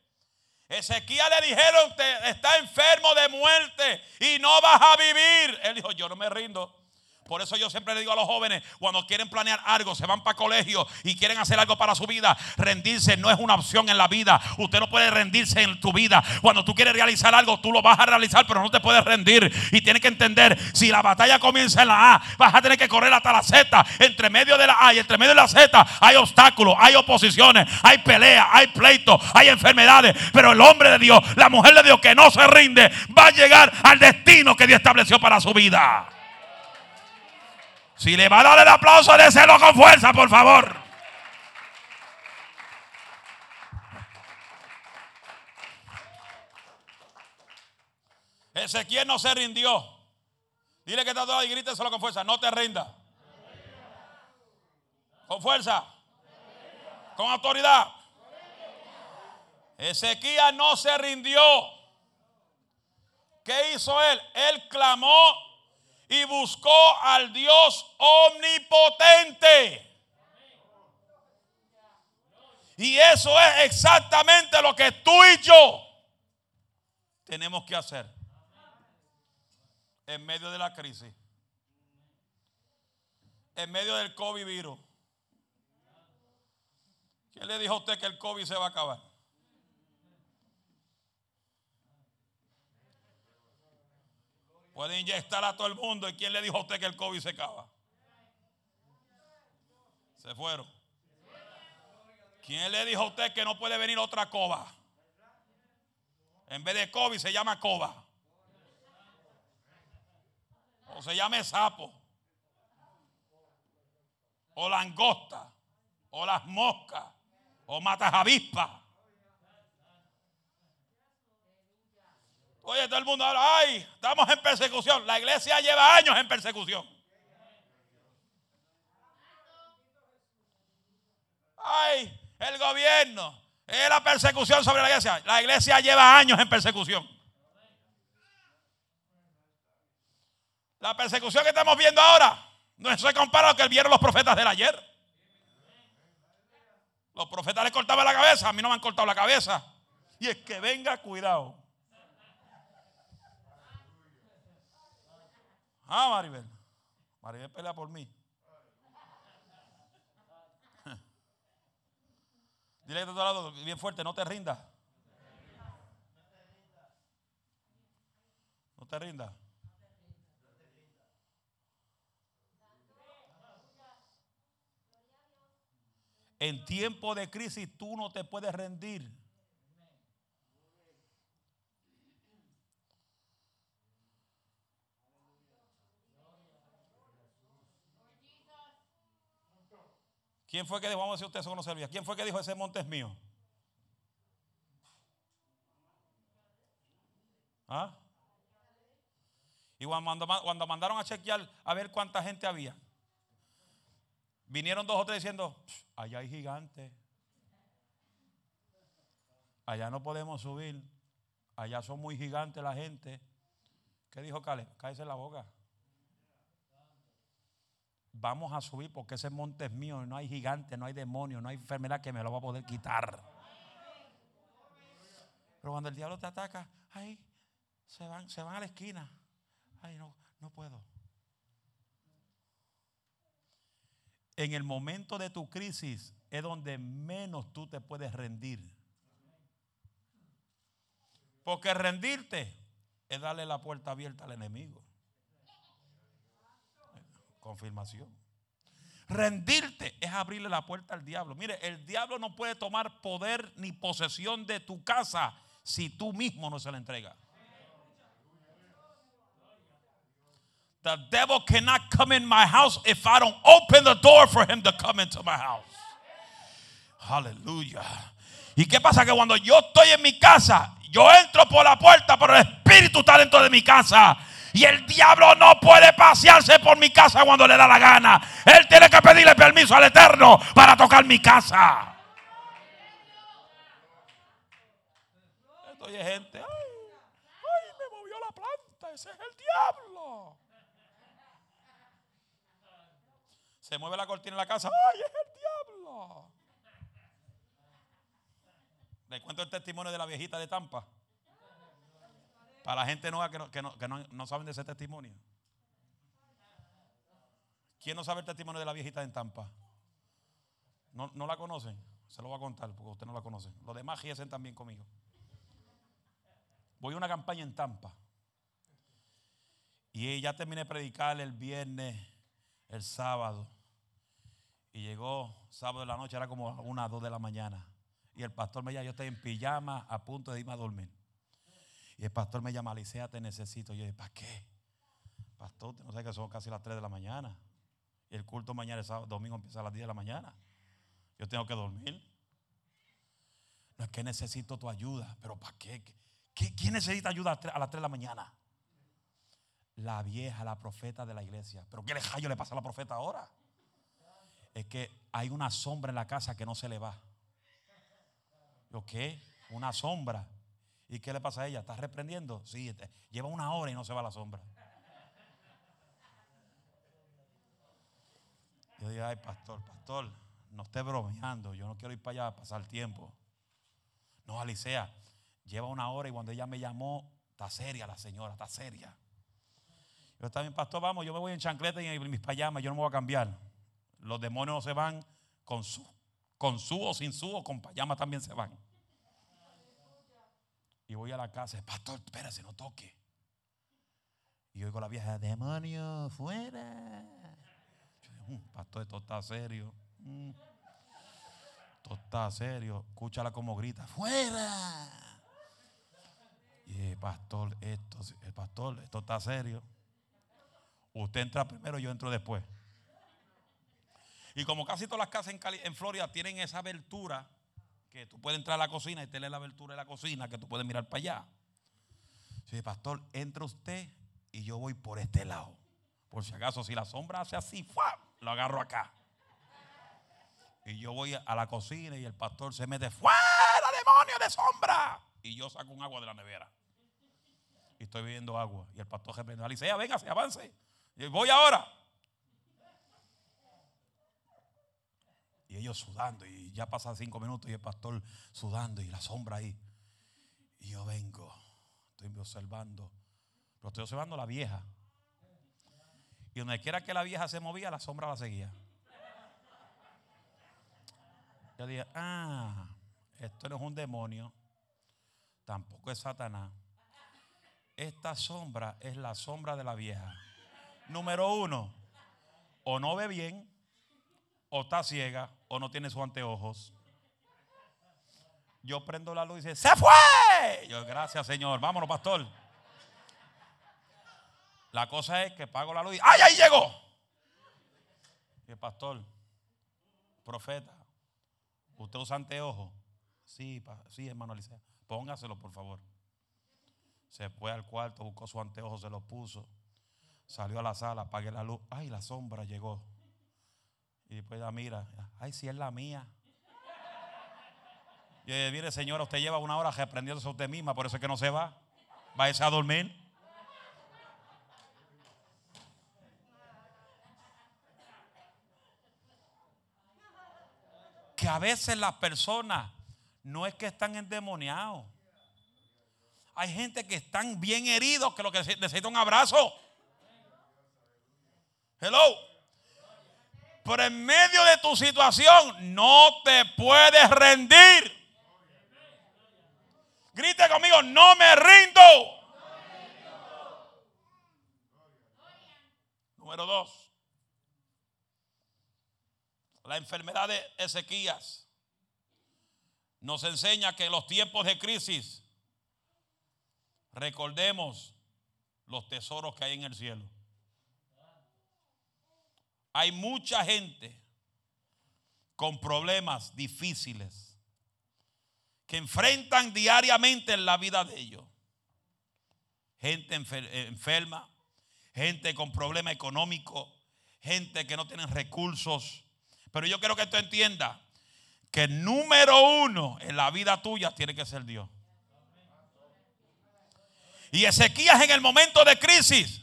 Ezequiel le dijeron, está enfermo de muerte y no vas a vivir. Él dijo, yo no me rindo. Por eso yo siempre le digo a los jóvenes, cuando quieren planear algo, se van para colegio y quieren hacer algo para su vida, rendirse no es una opción en la vida. Usted no puede rendirse en tu vida. Cuando tú quieres realizar algo, tú lo vas a realizar, pero no te puedes rendir. Y tienes que entender, si la batalla comienza en la A, vas a tener que correr hasta la Z. Entre medio de la A y entre medio de la Z hay obstáculos, hay oposiciones, hay peleas, hay pleitos, hay enfermedades. Pero el hombre de Dios, la mujer de Dios que no se rinde, va a llegar al destino que Dios estableció para su vida. Si le va a dar el aplauso, déselo con fuerza, por favor. Ezequiel no se rindió. Dile que está todo y gríteselo con fuerza. No te rinda. Con fuerza. Con autoridad. Ezequiel no se rindió. ¿Qué hizo él? Él clamó y buscó al Dios omnipotente. Y eso es exactamente lo que tú y yo tenemos que hacer en medio de la crisis, en medio del COVID virus. ¿Quién le dijo a usted que el COVID se va a acabar? Puede inyectar a todo el mundo. ¿Y quién le dijo a usted que el COVID se acaba? Se fueron. ¿Quién le dijo a usted que no puede venir otra coba? En vez de COVID se llama coba. O se llame sapo. O langosta. O las moscas. O matas avispas. Oye, todo el mundo habla, ay, estamos en persecución. La iglesia lleva años en persecución. Ay, el gobierno. Es la persecución sobre la iglesia. La iglesia lleva años en persecución. La persecución que estamos viendo ahora no se compara a lo que vieron los profetas del ayer. Los profetas les cortaban la cabeza, a mí no me han cortado la cabeza. Y es que venga, cuidado. Ah, Maribel. Maribel pelea por mí. Dile que está lado bien fuerte, no te rindas. No te rindas. En tiempo de crisis tú no te puedes rendir. ¿Quién fue que dijo, vamos a decir usted eso no servía? ¿Quién fue que dijo ese monte es mío? ¿Ah? Y cuando, mandaron a chequear a ver cuánta gente había, vinieron dos o tres diciendo, allá hay gigantes, allá no podemos subir, allá son muy gigantes la gente. ¿Qué dijo Caleb? Cállese la boca vamos a subir porque ese monte es mío no hay gigante, no hay demonio, no hay enfermedad que me lo va a poder quitar. Pero cuando el diablo te ataca, ay, se van, se van a la esquina. Ay, no, no puedo. En el momento de tu crisis es donde menos tú te puedes rendir. Porque rendirte es darle la puerta abierta al enemigo confirmación. Rendirte es abrirle la puerta al diablo. Mire, el diablo no puede tomar poder ni posesión de tu casa si tú mismo no se la entregas. The devil cannot come in my house if I don't open the door for him to come into my house. Aleluya. ¿Y qué pasa? Que cuando yo estoy en mi casa, yo entro por la puerta, pero el espíritu está dentro de mi casa. Y el diablo no puede pasearse por mi casa cuando le da la gana. Él tiene que pedirle permiso al Eterno para tocar mi casa. Estoy gente. Ay, me movió la planta. Ese es el diablo. Se mueve la cortina en la casa. Ay, es el diablo. Le cuento el testimonio de la viejita de Tampa. Para la gente nueva que, no, que, no, que no, saben de ese testimonio. ¿Quién no sabe el testimonio de la viejita en Tampa? ¿No, no la conocen? Se lo voy a contar porque usted no la conoce. Los demás giesen también conmigo. Voy a una campaña en Tampa. Y ya terminé de predicar el viernes, el sábado. Y llegó sábado de la noche, era como una, dos de la mañana. Y el pastor me dijo, yo estoy en pijama a punto de irme a dormir. Y el pastor me llama, Alicia, te necesito. yo dije, ¿para qué? Pastor, no sé que son casi las 3 de la mañana. Y el culto mañana, el sábado, domingo empieza a las 10 de la mañana. Yo tengo que dormir. No es que necesito tu ayuda, pero ¿para qué? ¿Quién necesita ayuda a las 3 de la mañana? La vieja, la profeta de la iglesia. ¿Pero qué le le pasa a la profeta ahora? Es que hay una sombra en la casa que no se le va. ¿Lo qué? Una sombra. ¿Y qué le pasa a ella? ¿Está reprendiendo? Sí, este, lleva una hora y no se va a la sombra. Yo digo, ay, pastor, pastor, no esté bromeando, yo no quiero ir para allá a pasar tiempo. No, Alicia, lleva una hora y cuando ella me llamó, está seria la señora, está seria. Yo también, pastor, vamos, yo me voy en chancleta y en mis payamas, yo no me voy a cambiar. Los demonios se van con su, con su o sin su o con payama también se van. Y voy a la casa, pastor, espérese, no toque. Y oigo a la vieja, demonio, fuera. Mm, pastor, esto está serio. Mm. Esto está serio. Escúchala como grita, fuera. Y pastor, esto, el pastor, esto está serio. Usted entra primero, yo entro después. Y como casi todas las casas en, Florida tienen esa abertura, que tú puedes entrar a la cocina y tener la abertura de la cocina, que tú puedes mirar para allá. Sí, pastor, entra usted y yo voy por este lado. Por si acaso, si la sombra hace así, lo agarro acá. Y yo voy a la cocina y el pastor se mete, fuera demonio de sombra. Y yo saco un agua de la nevera. Y estoy bebiendo agua. Y el pastor reprende, Alicia, venga, se avance. Voy ahora. Y ellos sudando. Y ya pasan cinco minutos y el pastor sudando y la sombra ahí. Y yo vengo. Estoy observando. Pero estoy observando la vieja. Y donde quiera que la vieja se movía, la sombra la seguía. Yo dije, ah, esto no es un demonio. Tampoco es Satanás. Esta sombra es la sombra de la vieja. Número uno, o no ve bien, o está ciega, o no tiene sus anteojos. Yo prendo la luz y dice, ¡se fue! Yo, gracias Señor, vámonos, pastor. La cosa es que pago la luz y ¡ay, ahí llegó! Y pastor, profeta, ¿usted usa anteojos? Sí, sí, hermano Alicia. Póngaselo, por favor. Se fue al cuarto, buscó su anteojo, se lo puso. Salió a la sala, apague la luz. Ay, la sombra llegó. Y después ya mira, ay, si es la mía. Y mire, señora, usted lleva una hora reprendiéndose a usted misma, por eso es que no se va. Va a dormir. Que a veces las personas no es que están endemoniados. Hay gente que están bien heridos que lo que necesita un abrazo. Hello. Pero en medio de tu situación no te puedes rendir. Grite conmigo, no me rindo. Número dos. La enfermedad de Ezequías nos enseña que en los tiempos de crisis recordemos los tesoros que hay en el cielo. Hay mucha gente con problemas difíciles que enfrentan diariamente en la vida de ellos. Gente enferma, gente con problemas económicos, gente que no tiene recursos. Pero yo quiero que tú entiendas que el número uno en la vida tuya tiene que ser Dios. Y Ezequías en el momento de crisis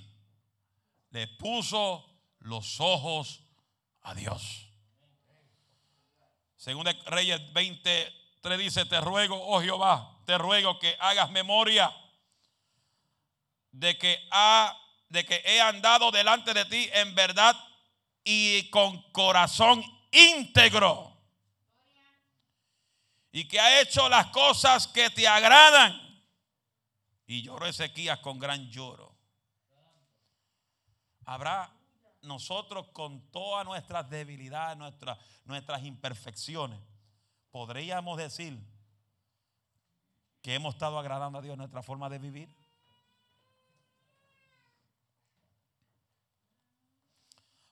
le puso los ojos a Dios. Según Reyes 23 dice, te ruego, oh Jehová, te ruego que hagas memoria de que, ha, de que he andado delante de ti en verdad y con corazón íntegro. Y que ha hecho las cosas que te agradan. Y lloró Ezequías con gran lloro. Habrá nosotros con todas nuestras debilidades, nuestras, nuestras imperfecciones, podríamos decir que hemos estado agradando a Dios en nuestra forma de vivir.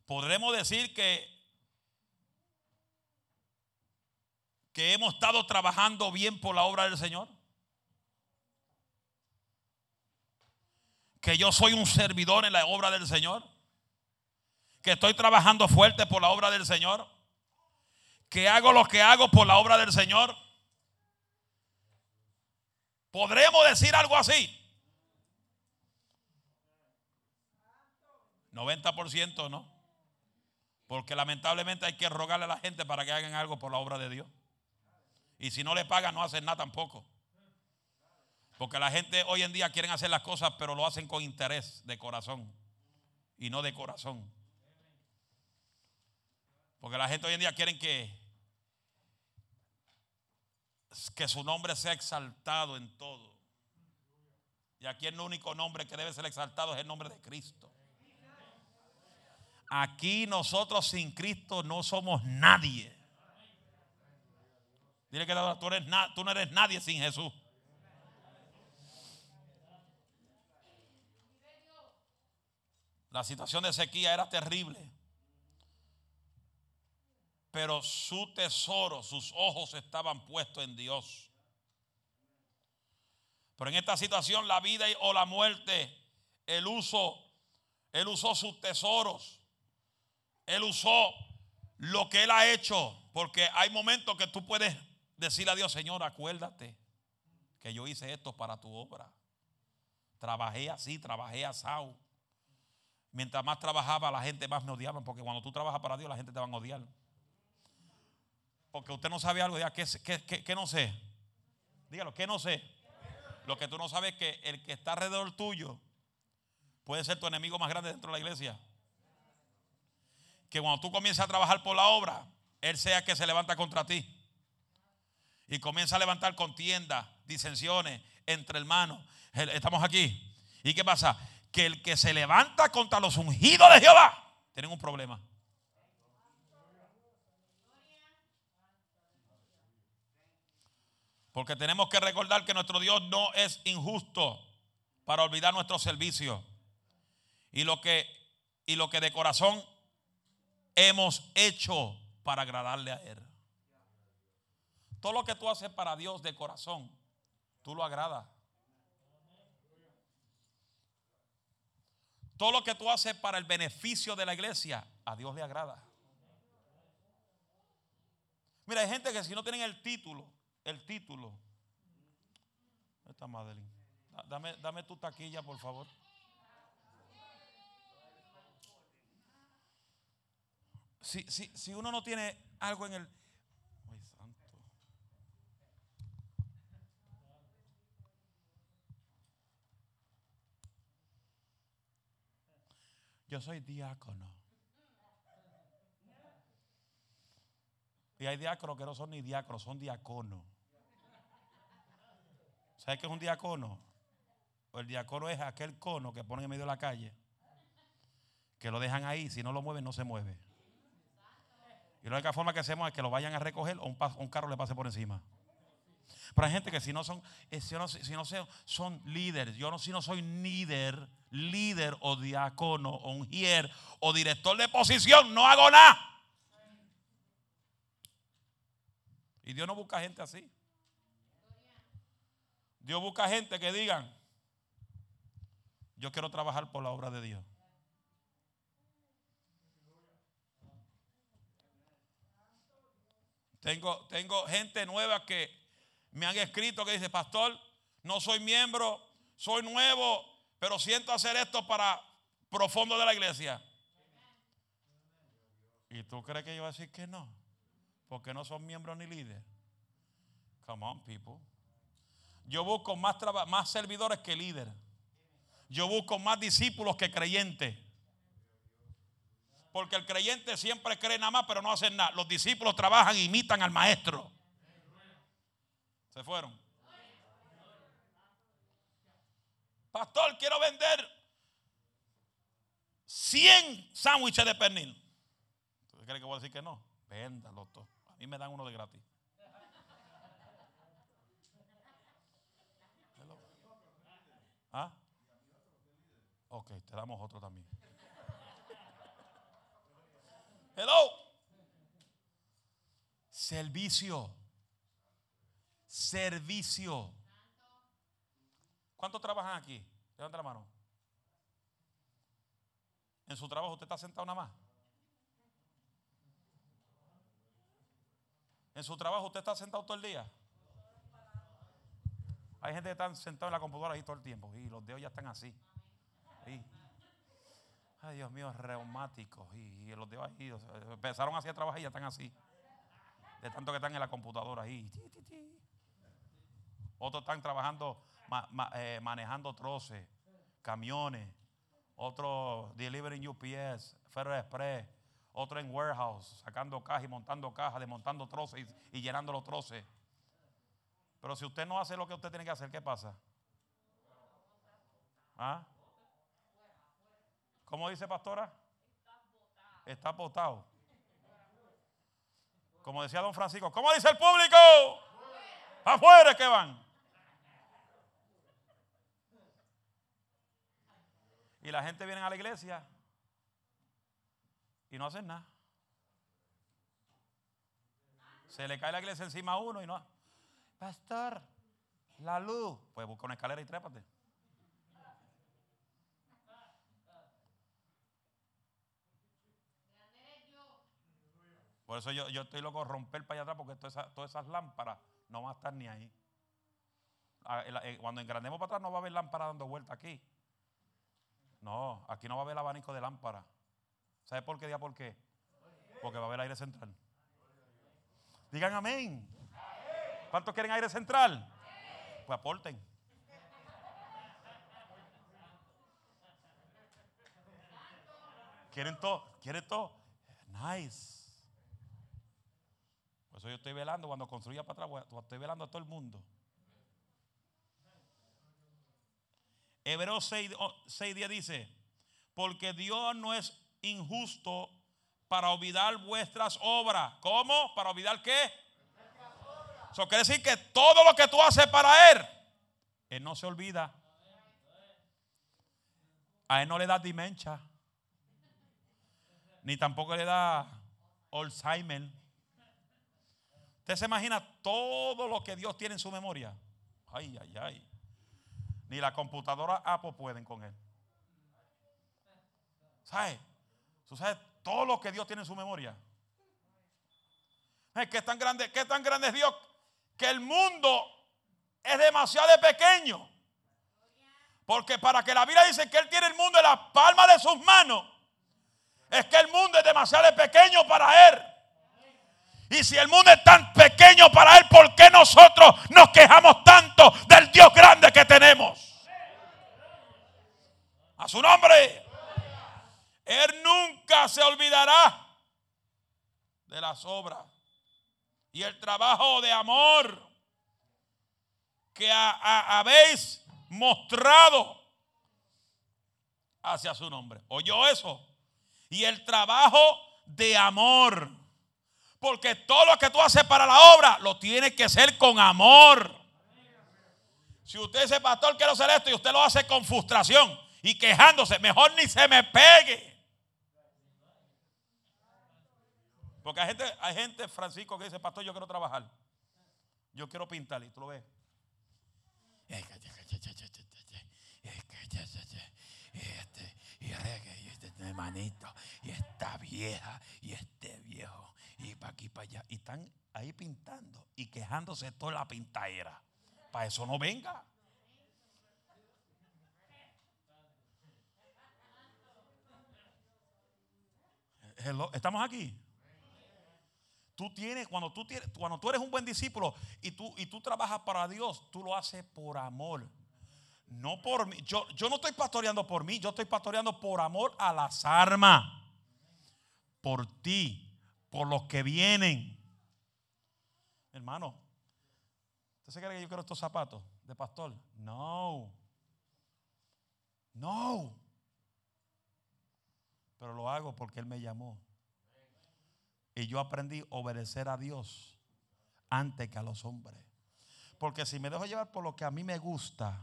Podremos decir que que hemos estado trabajando bien por la obra del Señor. Que yo soy un servidor en la obra del Señor que estoy trabajando fuerte por la obra del Señor, que hago lo que hago por la obra del Señor. ¿Podremos decir algo así? 90% no. Porque lamentablemente hay que rogarle a la gente para que hagan algo por la obra de Dios. Y si no le pagan, no hacen nada tampoco. Porque la gente hoy en día quieren hacer las cosas, pero lo hacen con interés de corazón y no de corazón. Porque la gente hoy en día quieren que, que su nombre sea exaltado en todo. Y aquí el único nombre que debe ser exaltado es el nombre de Cristo. Aquí nosotros sin Cristo no somos nadie. Dile que tú, tú no eres nadie sin Jesús. La situación de sequía era terrible. Pero su tesoro, sus ojos estaban puestos en Dios. Pero en esta situación, la vida o la muerte, él usó, él usó sus tesoros. Él usó lo que él ha hecho. Porque hay momentos que tú puedes decirle a Dios, Señor, acuérdate que yo hice esto para tu obra. Trabajé así, trabajé asado. Mientras más trabajaba, la gente más me odiaba. Porque cuando tú trabajas para Dios, la gente te va a odiar. Porque usted no sabe algo. Diga, ¿qué, no sé? Dígalo, ¿qué no sé? Lo que tú no sabes es que el que está alrededor tuyo puede ser tu enemigo más grande dentro de la iglesia. Que cuando tú comienzas a trabajar por la obra, Él sea que se levanta contra ti. Y comienza a levantar contiendas, disensiones entre hermanos. Estamos aquí. ¿Y qué pasa? que el que se levanta contra los ungidos de Jehová, tienen un problema. Porque tenemos que recordar que nuestro Dios no es injusto para olvidar nuestro servicio. Y lo que, y lo que de corazón hemos hecho para agradarle a Él. Todo lo que tú haces para Dios de corazón, tú lo agradas. Todo lo que tú haces para el beneficio de la iglesia, a Dios le agrada. Mira, hay gente que si no tienen el título, el título. Esta Madeline. Dame, dame tu taquilla, por favor. Si, si, si uno no tiene algo en el, Yo soy diácono. Y hay diáconos que no son ni diáconos, son diáconos. ¿Sabes qué es un diácono? El diácono es aquel cono que ponen en medio de la calle, que lo dejan ahí, si no lo mueven, no se mueve. Y la única forma que hacemos es que lo vayan a recoger o un, carro le pase por encima. Pero hay gente que si no son, eh, si no, si no son líderes, yo no, si no soy líder, líder o diácono o ungier o director de posición, no hago nada. Y Dios no busca gente así. Dios busca gente que digan, yo quiero trabajar por la obra de Dios. Tengo, tengo gente nueva que me han escrito que dice, pastor, no soy miembro, soy nuevo, pero siento hacer esto para profundo de la iglesia. ¿Y tú crees que yo voy a decir que no? Porque no son miembros ni líderes. Come on, people. Yo busco más, más servidores que líderes. Yo busco más discípulos que creyentes. Porque el creyente siempre cree nada más, pero no hace nada. Los discípulos trabajan e imitan al maestro. Se fueron. Pastor, quiero vender 100 sándwiches de pernil. ¿Tú crees que voy a decir que no? Véndalo todo. Mí me dan uno de gratis. ¿Ah? Ok, te damos otro también. Hello. Servicio. Servicio. ¿Cuántos trabajan aquí? Levanta la mano. En su trabajo usted está sentado nada más. En su trabajo usted está sentado todo el día. Hay gente que está sentada en la computadora ahí todo el tiempo y los dedos ya están así. Ay, Dios mío, reumáticos. Y, los de ahí empezaron así a trabajar y ya están así. De tanto que están en la computadora ahí. Otros están trabajando, eh, manejando troces, camiones. Otros delivering UPS, Federal Express. Otro en warehouse, sacando cajas y montando cajas, desmontando troces y, llenando los troces. Pero si usted no hace lo que usted tiene que hacer, ¿qué pasa? ¿Ah? ¿Cómo dice pastora? Está potado. Como decía don Francisco, ¿cómo dice el público? Afuera que van. Y la gente viene a la iglesia y no hacen nada. Se le cae la iglesia encima a uno y no. Pastor, la luz. Pues busca una escalera y trépate. Por eso yo, yo estoy loco romper para allá atrás porque todas esas, todas esas lámparas no van a estar ni ahí. Ah, eh, cuando engrandemos para atrás no va a haber lámpara dando vuelta aquí. No, aquí no va a haber abanico de lámpara. ¿Sabe por qué? Día por qué? Porque va a haber aire central. Digan amén. ¿Cuántos quieren aire central? Pues aporten. ¿Quieren todo? ¿Quieren todo? Nice. Por eso yo estoy velando cuando construya para atrás, estoy velando a todo el mundo. Hebreos 6, 6 días dice, porque Dios no es injusto para olvidar vuestras obras. ¿Cómo? ¿Para olvidar qué? Eso quiere decir que todo lo que tú haces para Él, Él no se olvida. A Él no le da dimencha. Ni tampoco le da Alzheimer. ¿Usted se imagina todo lo que Dios tiene en su memoria? Ay, ay, ay. Ni la computadora Apple pueden con él. ¿Sabe? ¿Tú sabes todo lo que Dios tiene en su memoria? Que tan grande, qué tan grande es Dios que el mundo es demasiado pequeño. Porque para que la Biblia dice que Él tiene el mundo en la palma de sus manos, es que el mundo es demasiado pequeño para Él. Y si el mundo es tan pequeño para Él, ¿por qué nosotros nos quejamos tanto del Dios grande que tenemos? A su nombre. Él nunca se olvidará de las obras y el trabajo de amor que habéis mostrado hacia su nombre. ¿Oyó eso? Y el trabajo de amor porque todo lo que tú haces para la obra lo tienes que hacer con amor. Si usted es pastor, quiero hacer esto y usted lo hace con frustración y quejándose, mejor ni se me pegue. Porque hay gente, hay gente, Francisco, que dice, pastor, yo quiero trabajar. Yo quiero pintar y tú lo ves. y hermanito, y esta vieja, y este viejo y para aquí, para allá. Y están ahí pintando y quejándose toda la pintadera. Para eso no venga. ¿Estamos aquí? Tú tienes, cuando tú tienes, cuando tú eres un buen discípulo y tú, y tú trabajas para Dios, tú lo haces por amor. No por mí. Yo, yo no estoy pastoreando por mí, yo estoy pastoreando por amor a las armas. Por ti por los que vienen. Hermano, ¿usted se cree que yo quiero estos zapatos de pastor? No. No. Pero lo hago porque Él me llamó. Y yo aprendí a obedecer a Dios antes que a los hombres. Porque si me dejo llevar por lo que a mí me gusta,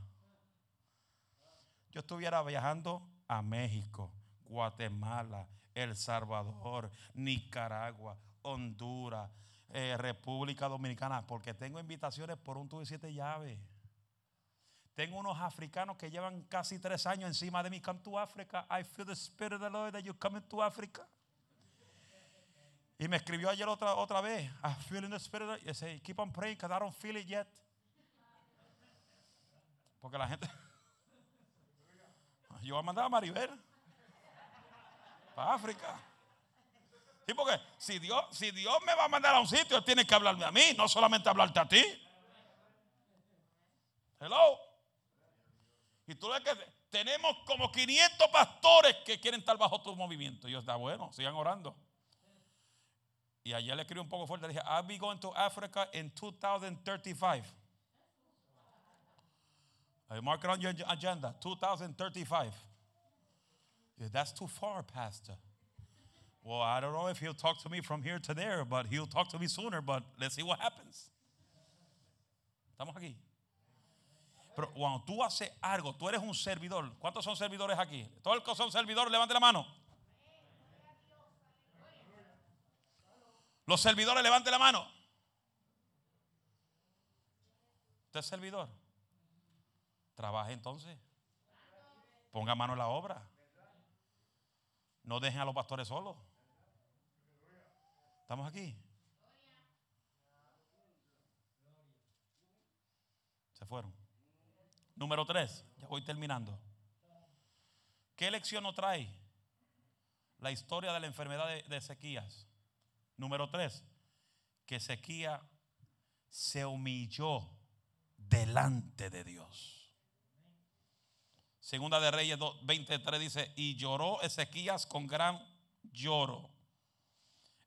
yo estuviera viajando a México, Guatemala, el Salvador, Nicaragua, Honduras, eh, República Dominicana, porque tengo invitaciones por un tubo y siete llaves. Tengo unos africanos que llevan casi tres años encima de mí. Come to Africa. I feel the spirit of the Lord that you coming to Africa. Y me escribió ayer otra, otra vez. I feel in the spirit the Lord. keep on praying because I don't feel it yet. Porque la gente. Yo voy a mandar a Maribel. Para África. Sí, porque si Dios, si Dios me va a mandar a un sitio, tiene que hablarme a mí, no solamente hablarte a ti. Hello. Y tú ves que tenemos como 500 pastores que quieren estar bajo tu movimiento. Y yo, está bueno, sigan orando. Y ayer le escribí un poco fuerte, le dije, I'll be going to Africa in 2035. I mark it on your agenda, 2035. Yeah, that's too far, Pastor. Well, I don't know if he'll talk to me from here to there, but he'll talk to me sooner, but let's see what happens. Estamos aquí. Pero cuando tú haces algo, tú eres un servidor. ¿Cuántos son servidores aquí? Todos los que son servidores, levante la mano. Los servidores, levante la mano. Usted es servidor. Trabaje entonces. Ponga mano en la obra. No dejen a los pastores solos. ¿Estamos aquí? Se fueron. Número tres, ya voy terminando. ¿Qué lección nos trae la historia de la enfermedad de, de Ezequías? Número tres, que Ezequías se humilló delante de Dios. Segunda de Reyes 23 dice, y lloró Ezequías con gran lloro.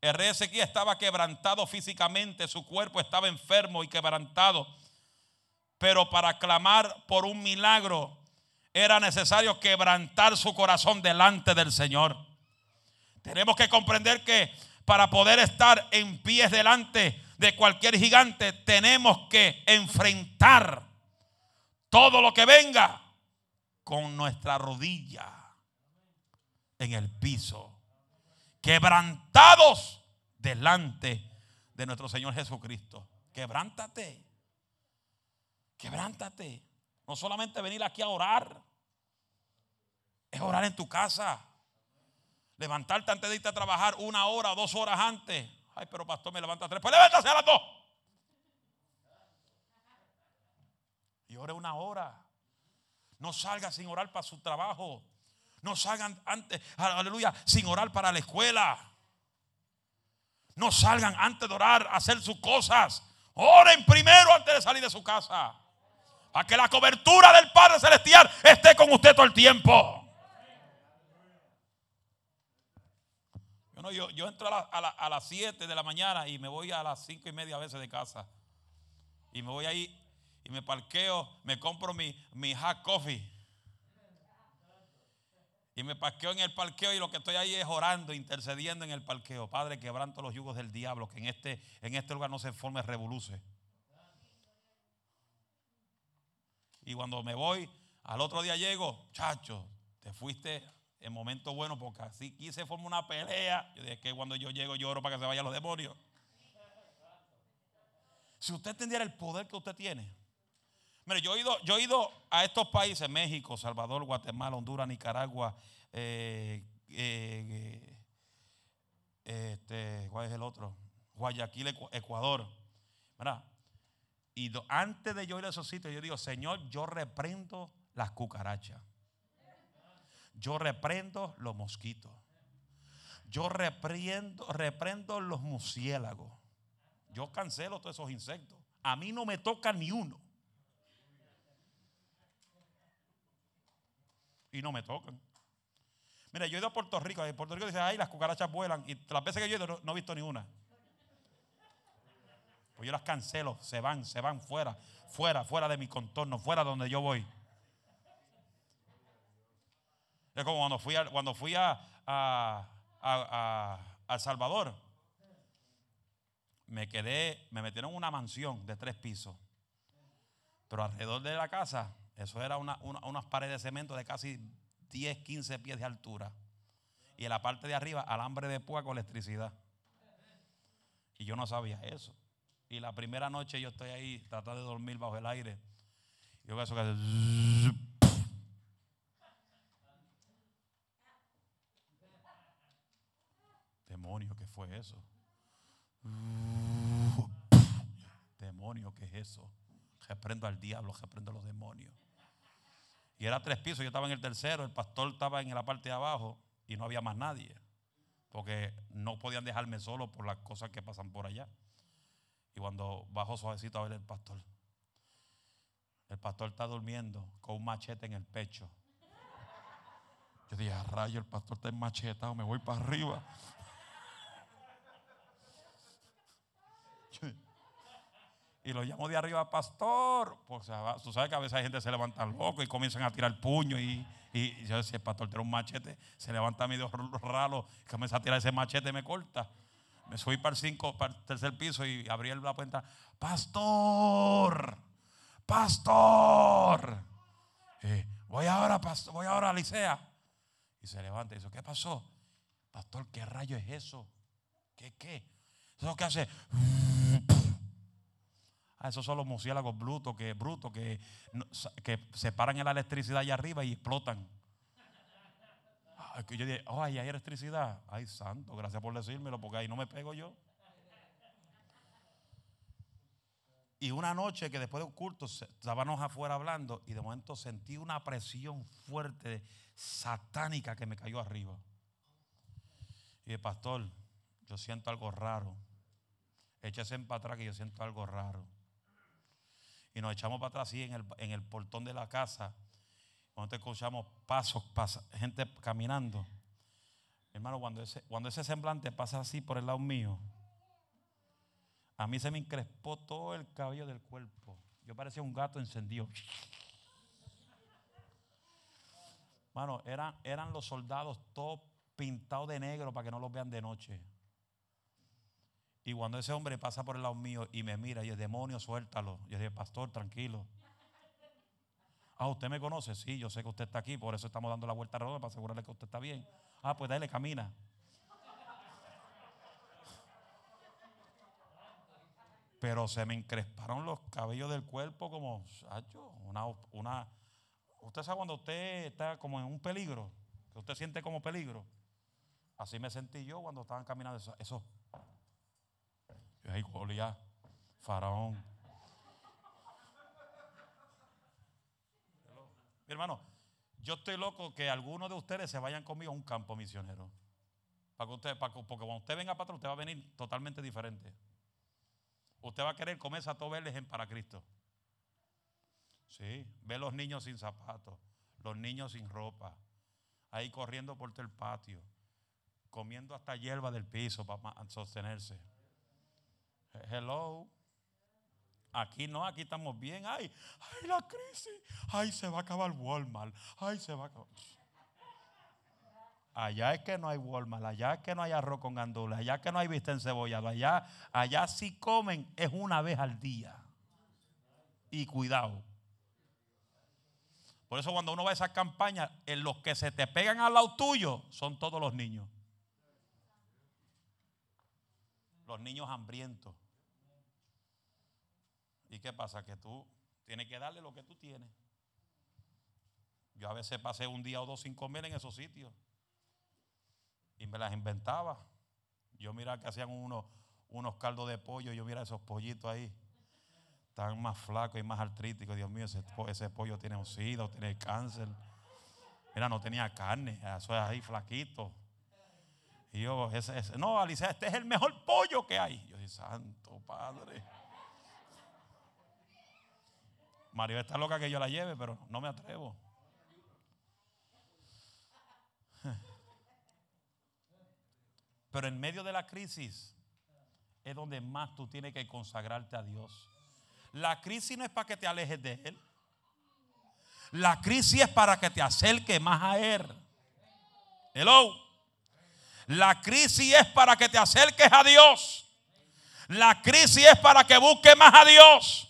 El rey Ezequías estaba quebrantado físicamente, su cuerpo estaba enfermo y quebrantado. Pero para clamar por un milagro era necesario quebrantar su corazón delante del Señor. Tenemos que comprender que para poder estar en pies delante de cualquier gigante tenemos que enfrentar todo lo que venga con nuestra rodilla en el piso, quebrantados delante de nuestro Señor Jesucristo. Quebrántate, quebrántate. No solamente venir aquí a orar, es orar en tu casa. Levantarte antes de irte a trabajar una hora dos horas antes. Ay, pero pastor, me levanta tres. Pues levántase a las dos. Y ore una hora. No salgan sin orar para su trabajo. No salgan antes, aleluya, sin orar para la escuela. No salgan antes de orar hacer sus cosas. Oren primero antes de salir de su casa. Para que la cobertura del Padre Celestial esté con usted todo el tiempo. Yo, yo, entro a, a las 7 de la mañana y me voy a las 5 y media a veces de casa. Y me voy ahí y me parqueo, me compro mi, mi hot coffee. Y me parqueo en el parqueo y lo que estoy ahí es orando, intercediendo en el parqueo. Padre, quebranto los yugos del diablo, que en este, en este lugar no se forme revoluce. Y cuando me voy, al otro día llego, chacho, te fuiste en momento bueno porque así quise formar una pelea. Yo dije que cuando yo llego lloro para que se vayan los demonios. Si usted entendiera el poder que usted tiene, Mire, yo he, ido, yo he ido a estos países, México, Salvador, Guatemala, Honduras, Nicaragua, eh, eh, este, ¿cuál es el otro? Guayaquil, Ecuador. Y antes de yo ir a esos sitios, yo digo, Señor, yo reprendo las cucarachas. Yo reprendo los mosquitos. Yo reprendo, reprendo los murciélagos. Yo cancelo todos esos insectos. A mí no me toca ni uno. y no me tocan. Mira, yo he ido a Puerto Rico. En Puerto Rico dice, ay, las cucarachas vuelan. Y las veces que yo he ido no, he visto ni una. Pues yo las cancelo, se van, se van fuera, fuera, fuera de mi contorno, fuera donde yo voy. Es como cuando fui a, cuando fui a, a, a, Salvador. Me quedé, me metieron una mansión de tres pisos. Pero alrededor de la casa eso era una, unas paredes de cemento de casi 10, 15 pies de altura. Y en la parte de arriba, alambre de púa con electricidad. Y yo no sabía eso. Y la primera noche yo estoy ahí tratando de dormir bajo el aire. Yo veo eso que. Demonio, ¿qué fue eso? Demonio, ¿qué es eso? Reprendo al diablo, reprendo a los demonios. Y era tres pisos, yo estaba en el tercero, el pastor estaba en la parte de abajo. y no había más nadie, porque no podían dejarme solo por las cosas que pasan por allá. Y cuando bajo suavecito a ver el pastor, el pastor está durmiendo con un machete en el pecho. Yo dije, rayo, el pastor está machetado, me voy para arriba. Y lo llamo de arriba, pastor. Pues tú sabes que a veces hay gente que se levanta loco y comienzan a tirar puño. Y, y yo decía, pastor tiene un machete, se levanta medio raro, comienza a tirar ese machete y me corta. Me subí para el, cinco, para el tercer piso y abrí la puerta. Pastor, pastor. voy ahora, pastor, voy ahora a Licea. Y se levanta y dice, ¿qué pasó? Pastor, ¿qué rayo es eso? ¿Qué qué? Eso que hace. Ah, esos son los murciélagos brutos que, brutos que, que separan la electricidad allá arriba y explotan. yo dije, oh, ahí hay electricidad. Ay, santo, gracias por decírmelo, porque ahí no me pego yo. Y una noche que después de un culto estábamos afuera hablando y de momento sentí una presión fuerte, satánica que me cayó arriba. Y el pastor, yo siento algo raro. Échese para atrás que yo siento algo raro y nos echamos para atrás así en el, en el portón de la casa. Cuando escuchamos pasos, gente caminando. Hermano, cuando ese, cuando ese semblante pasa así por el lado mío, a mí se me encrespó todo el cabello del cuerpo. Yo parecía un gato encendido. Hermano, eran, eran los soldados todos pintados de negro para que no los vean de noche. Y cuando ese hombre pasa por el lado mío y me mira y el demonio, suéltalo. Yo dije, pastor, tranquilo. Ah, ¿usted me conoce? Sí, yo sé que usted está aquí, por eso estamos dando la vuelta redonda para asegurarle que usted está bien. Ah, pues dale, camina. Pero se me encresparon los cabellos del cuerpo como, una, una, usted sabe cuando usted está como en un peligro, que usted siente como peligro. Así me sentí yo cuando estaban caminando esos Goliat, Faraón. Mi hermano, yo estoy loco que algunos de ustedes se vayan conmigo a un campo misionero. Para que usted, porque cuando usted venga para atrás, usted va a venir totalmente diferente. Usted va a querer comer a todos verles en para Cristo. Sí, ve los niños sin zapatos, los niños sin ropa, ahí corriendo por todo el patio, comiendo hasta hierba del piso para sostenerse. Hello. Aquí no, aquí estamos bien. Ay, ay, la crisis. Ay, se va a acabar Walmart. Ay, se va a acabar. Allá es que no hay Walmart, allá es que no hay arroz con gandules, allá es que no hay vista en cebollado, allá, allá sí comen es una vez al día. Y cuidado. Por eso cuando uno va a esas campañas, en los que se te pegan al lado tuyo son todos los niños. Los niños hambrientos. ¿Y qué pasa? Que tú tienes que darle lo que tú tienes. Yo a veces pasé un día o dos sin comer en esos sitios. Y me las inventaba. Yo miraba que hacían unos, unos caldos de pollo. Yo mira esos pollitos ahí. Están más flacos y más artríticos. Dios mío, ese, pollo tiene sida tiene cáncer. Mira, no tenía carne. Eso es ahí flaquito. Y yo, ese, no, Alicia, este es el mejor pollo que hay. Yo dije, santo padre. Mario está loca que yo la lleve, pero no me atrevo. Pero en medio de la crisis es donde más tú tienes que consagrarte a Dios. La crisis no es para que te alejes de Él. La crisis es para que te acerques más a Él. Hello. La crisis es para que te acerques a Dios. La crisis es para que busques más a Dios.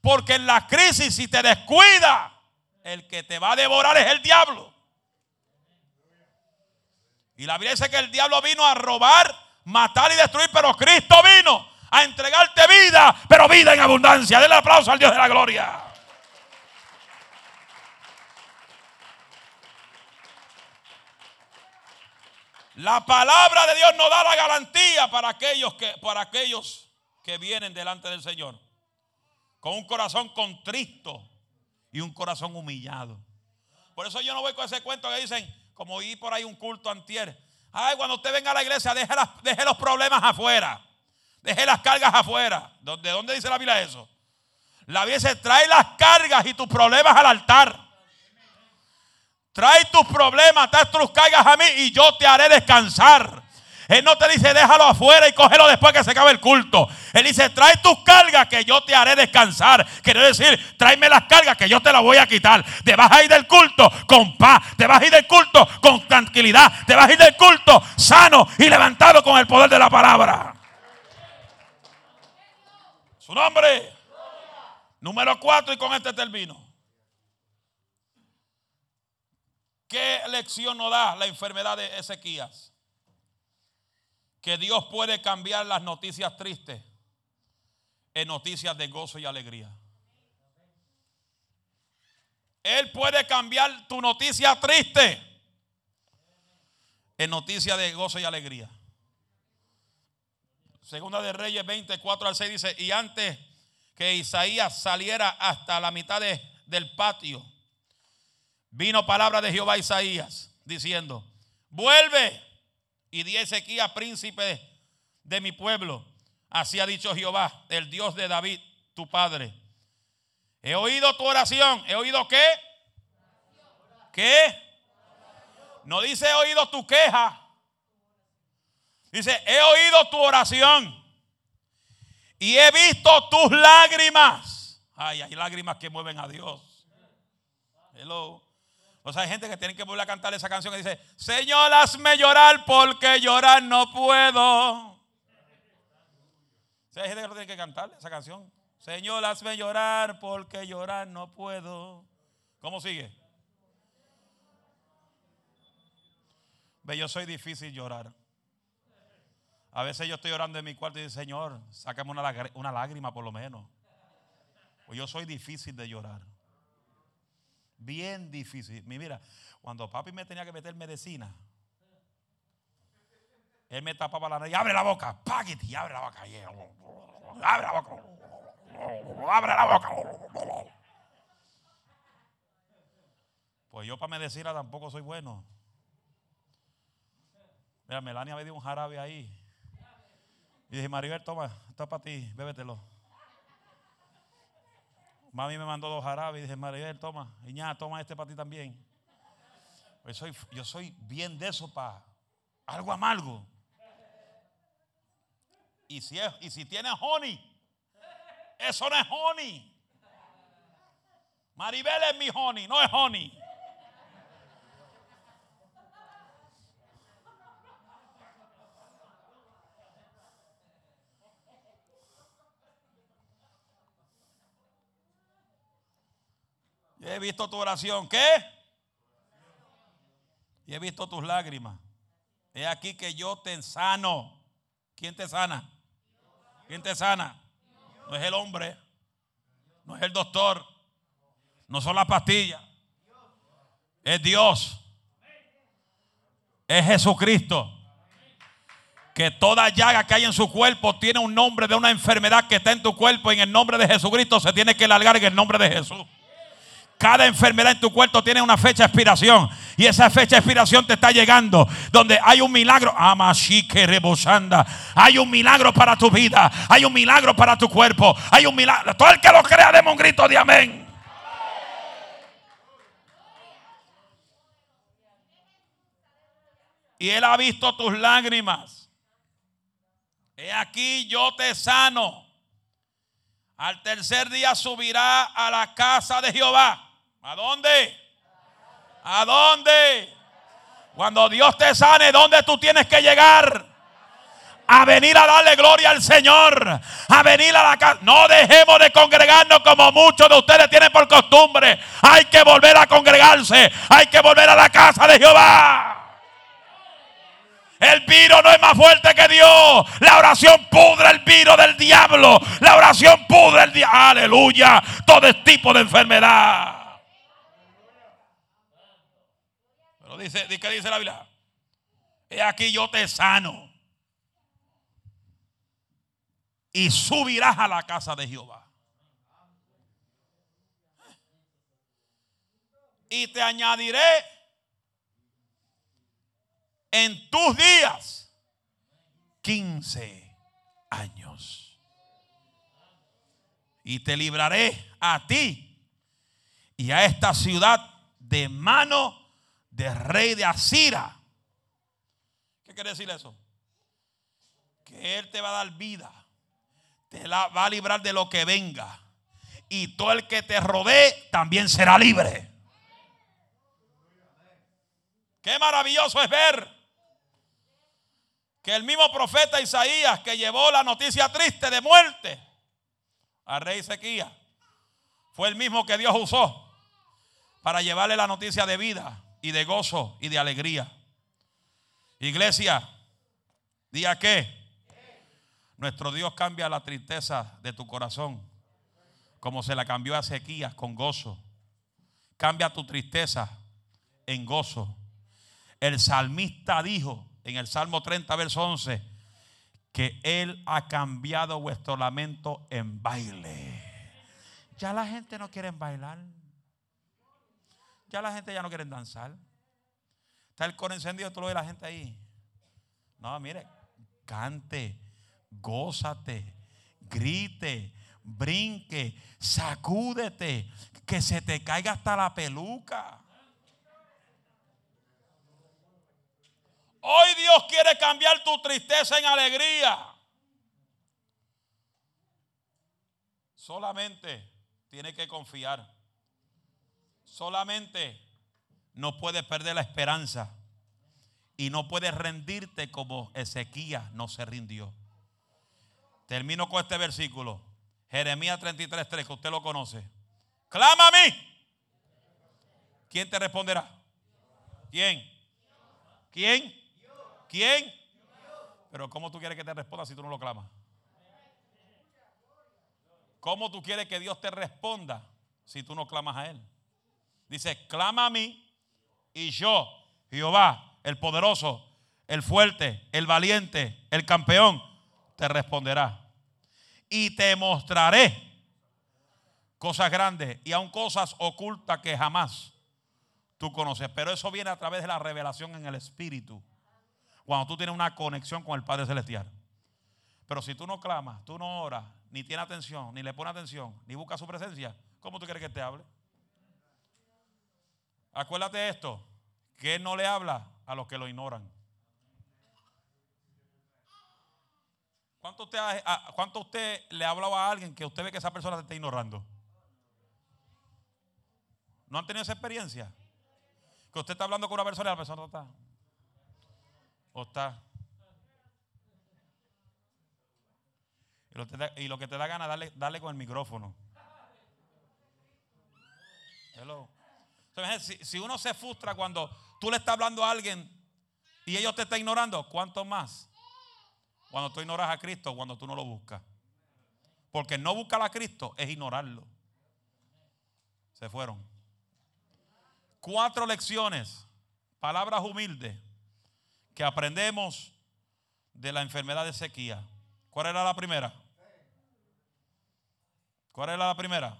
Porque en la crisis, si te descuida, el que te va a devorar es el diablo. Y la Biblia dice que el diablo vino a robar, matar y destruir, pero Cristo vino a entregarte vida, pero vida en abundancia. Denle aplauso al Dios de la gloria. La palabra de Dios nos da la garantía para aquellos que, para aquellos que vienen delante del Señor con un corazón contristo y un corazón humillado. Por eso yo no voy con ese cuento que dicen, como oí por ahí un culto antier. Ay, cuando usted venga a la iglesia, deje, deje los problemas afuera. Deje las cargas afuera. ¿De dónde dice la Biblia eso? La Biblia dice, trae las cargas y tus problemas al altar. Trae tus problemas, trae tus cargas a mí y yo te haré descansar. Él no te dice déjalo afuera y cógelo después que se acabe el culto. Él dice trae tus cargas que yo te haré descansar. Quiere decir, tráeme las cargas que yo te las voy a quitar. Te vas a ir del culto con paz. Te vas a ir del culto con tranquilidad. Te vas a ir del culto sano y levantado con el poder de la palabra. Su nombre. Número cuatro y con este termino. ¿Qué lección nos da la enfermedad de Ezequías? Que Dios puede cambiar las noticias tristes en noticias de gozo y alegría. Él puede cambiar tu noticia triste en noticia de gozo y alegría. Segunda de Reyes 24 al 6 dice, y antes que Isaías saliera hasta la mitad del patio, vino palabra de Jehová a Isaías diciendo, vuelve y di Ezequiel príncipe de mi pueblo. Así ha dicho Jehová, el Dios de David, tu padre. He oído tu oración. ¿He oído qué? ¿Qué? No dice he oído tu queja. Dice, he oído tu oración. Y he visto tus lágrimas. Ay, hay lágrimas que mueven a Dios. Hello. O sea, hay gente que tiene que volver a cantar esa canción que dice, Señor, hazme llorar porque llorar no puedo. O sea, hay gente que no tiene que cantar esa canción. Señor, hazme llorar porque llorar no puedo. ¿Cómo sigue? Ve, yo soy difícil llorar. A veces yo estoy llorando en mi cuarto y digo, Señor, sácame una, una lágrima por lo menos. Pues yo soy difícil de llorar. Bien difícil. Mira, cuando papi me tenía que meter medicina, él me tapaba la nariz, abre la boca, y abre la boca, abre la boca, abre la boca. Pues yo para medicina tampoco soy bueno. Mira, Melania me dio un jarabe ahí. Y dije, Maribel, toma, esto es para ti, bébetelo. Mami me mandó dos jarabes y dije, Maribel, toma. Ya, toma este para ti también. Pues soy, yo soy bien de eso para algo amargo. Y si, es, y si tiene honey, eso no es honey. Maribel es mi honey, no es honey. He visto tu oración. ¿Qué? Y he visto tus lágrimas. He aquí que yo te sano. ¿Quién te sana? ¿Quién te sana? No es el hombre. No es el doctor. No son las pastillas. Es Dios. Es Jesucristo. Que toda llaga que hay en su cuerpo tiene un nombre de una enfermedad que está en tu cuerpo. Y en el nombre de Jesucristo se tiene que largar en el nombre de Jesús. Cada enfermedad en tu cuerpo tiene una fecha de expiración. Y esa fecha de expiración te está llegando. Donde hay un milagro. rebosanda. Hay un milagro para tu vida. Hay un milagro para tu cuerpo. Hay un milagro. Todo el que lo crea, demos un grito de amén. Y él ha visto tus lágrimas. He aquí yo te sano. Al tercer día subirá a la casa de Jehová ¿A dónde? ¿A dónde? Cuando Dios te sane, ¿dónde tú tienes que llegar? A venir a darle gloria al Señor. A venir a la casa. No dejemos de congregarnos como muchos de ustedes tienen por costumbre. Hay que volver a congregarse. Hay que volver a la casa de Jehová. El viro no es más fuerte que Dios. La oración pudre el viro del diablo. La oración pudre el diablo. Aleluya. Todo tipo de enfermedad. Dice, ¿qué dice la Biblia? He aquí yo te sano. Y subirás a la casa de Jehová. Y te añadiré en tus días 15 años. Y te libraré a ti y a esta ciudad de mano de rey de Asira. ¿Qué quiere decir eso? Que Él te va a dar vida. Te la va a librar de lo que venga. Y todo el que te rodee también será libre. Qué maravilloso es ver que el mismo profeta Isaías que llevó la noticia triste de muerte al rey Ezequías fue el mismo que Dios usó para llevarle la noticia de vida y de gozo y de alegría. Iglesia, día que nuestro Dios cambia la tristeza de tu corazón como se la cambió a Ezequías con gozo. Cambia tu tristeza en gozo. El salmista dijo en el Salmo 30, verso 11, que Él ha cambiado vuestro lamento en baile. Ya la gente no quiere bailar. Ya la gente ya no quiere danzar. Está el coro encendido, tú lo ves la gente ahí. No, mire, cante, gózate, grite, brinque, sacúdete, que se te caiga hasta la peluca. Hoy Dios quiere cambiar tu tristeza en alegría. Solamente tiene que confiar. Solamente no puedes perder la esperanza. Y no puedes rendirte como Ezequías no se rindió. Termino con este versículo. Jeremías 33.3, que usted lo conoce. Clama a mí. ¿Quién te responderá? ¿Quién? ¿Quién? ¿Quién? Pero ¿cómo tú quieres que te responda si tú no lo clamas? ¿Cómo tú quieres que Dios te responda si tú no clamas a Él? Dice, clama a mí y yo, Jehová, el poderoso, el fuerte, el valiente, el campeón, te responderá. Y te mostraré cosas grandes y aún cosas ocultas que jamás tú conoces. Pero eso viene a través de la revelación en el Espíritu cuando tú tienes una conexión con el Padre Celestial. Pero si tú no clamas, tú no oras, ni tienes atención, ni le pones atención, ni buscas su presencia, ¿cómo tú quieres que te hable? Acuérdate de esto, que Él no le habla a los que lo ignoran. ¿Cuánto usted, ¿Cuánto usted le ha hablado a alguien que usted ve que esa persona te está ignorando? ¿No han tenido esa experiencia? Que usted está hablando con una persona y la persona está. ¿O está? Y lo, que te da gana, darle, darle con el micrófono. Hello. Si, si, uno se frustra cuando tú le estás hablando a alguien y ellos te están ignorando, ¿cuánto más? Cuando tú ignoras a Cristo, cuando tú no lo buscas. Porque no buscar a Cristo es ignorarlo. Se fueron. Cuatro lecciones, palabras humildes que aprendemos de la enfermedad de sequía. ¿Cuál era la primera? ¿Cuál era la primera?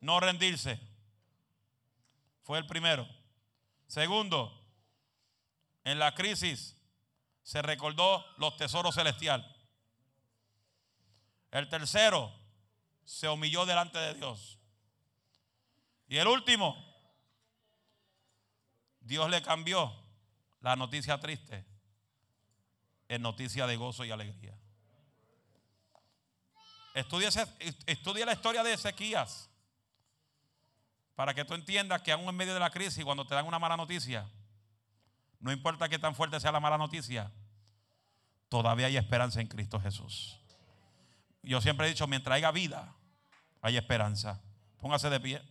No rendirse. Fue el primero. Segundo, en la crisis se recordó los tesoros celestiales. El tercero, se humilló delante de Dios. Y el último, Dios le cambió la noticia triste es noticia de gozo y alegría. Estudia la historia de Ezequías para que tú entiendas que aún en medio de la crisis, cuando te dan una mala noticia, no importa qué tan fuerte sea la mala noticia, todavía hay esperanza en Cristo Jesús. Yo siempre he dicho, mientras haya vida, hay esperanza. Póngase de pie.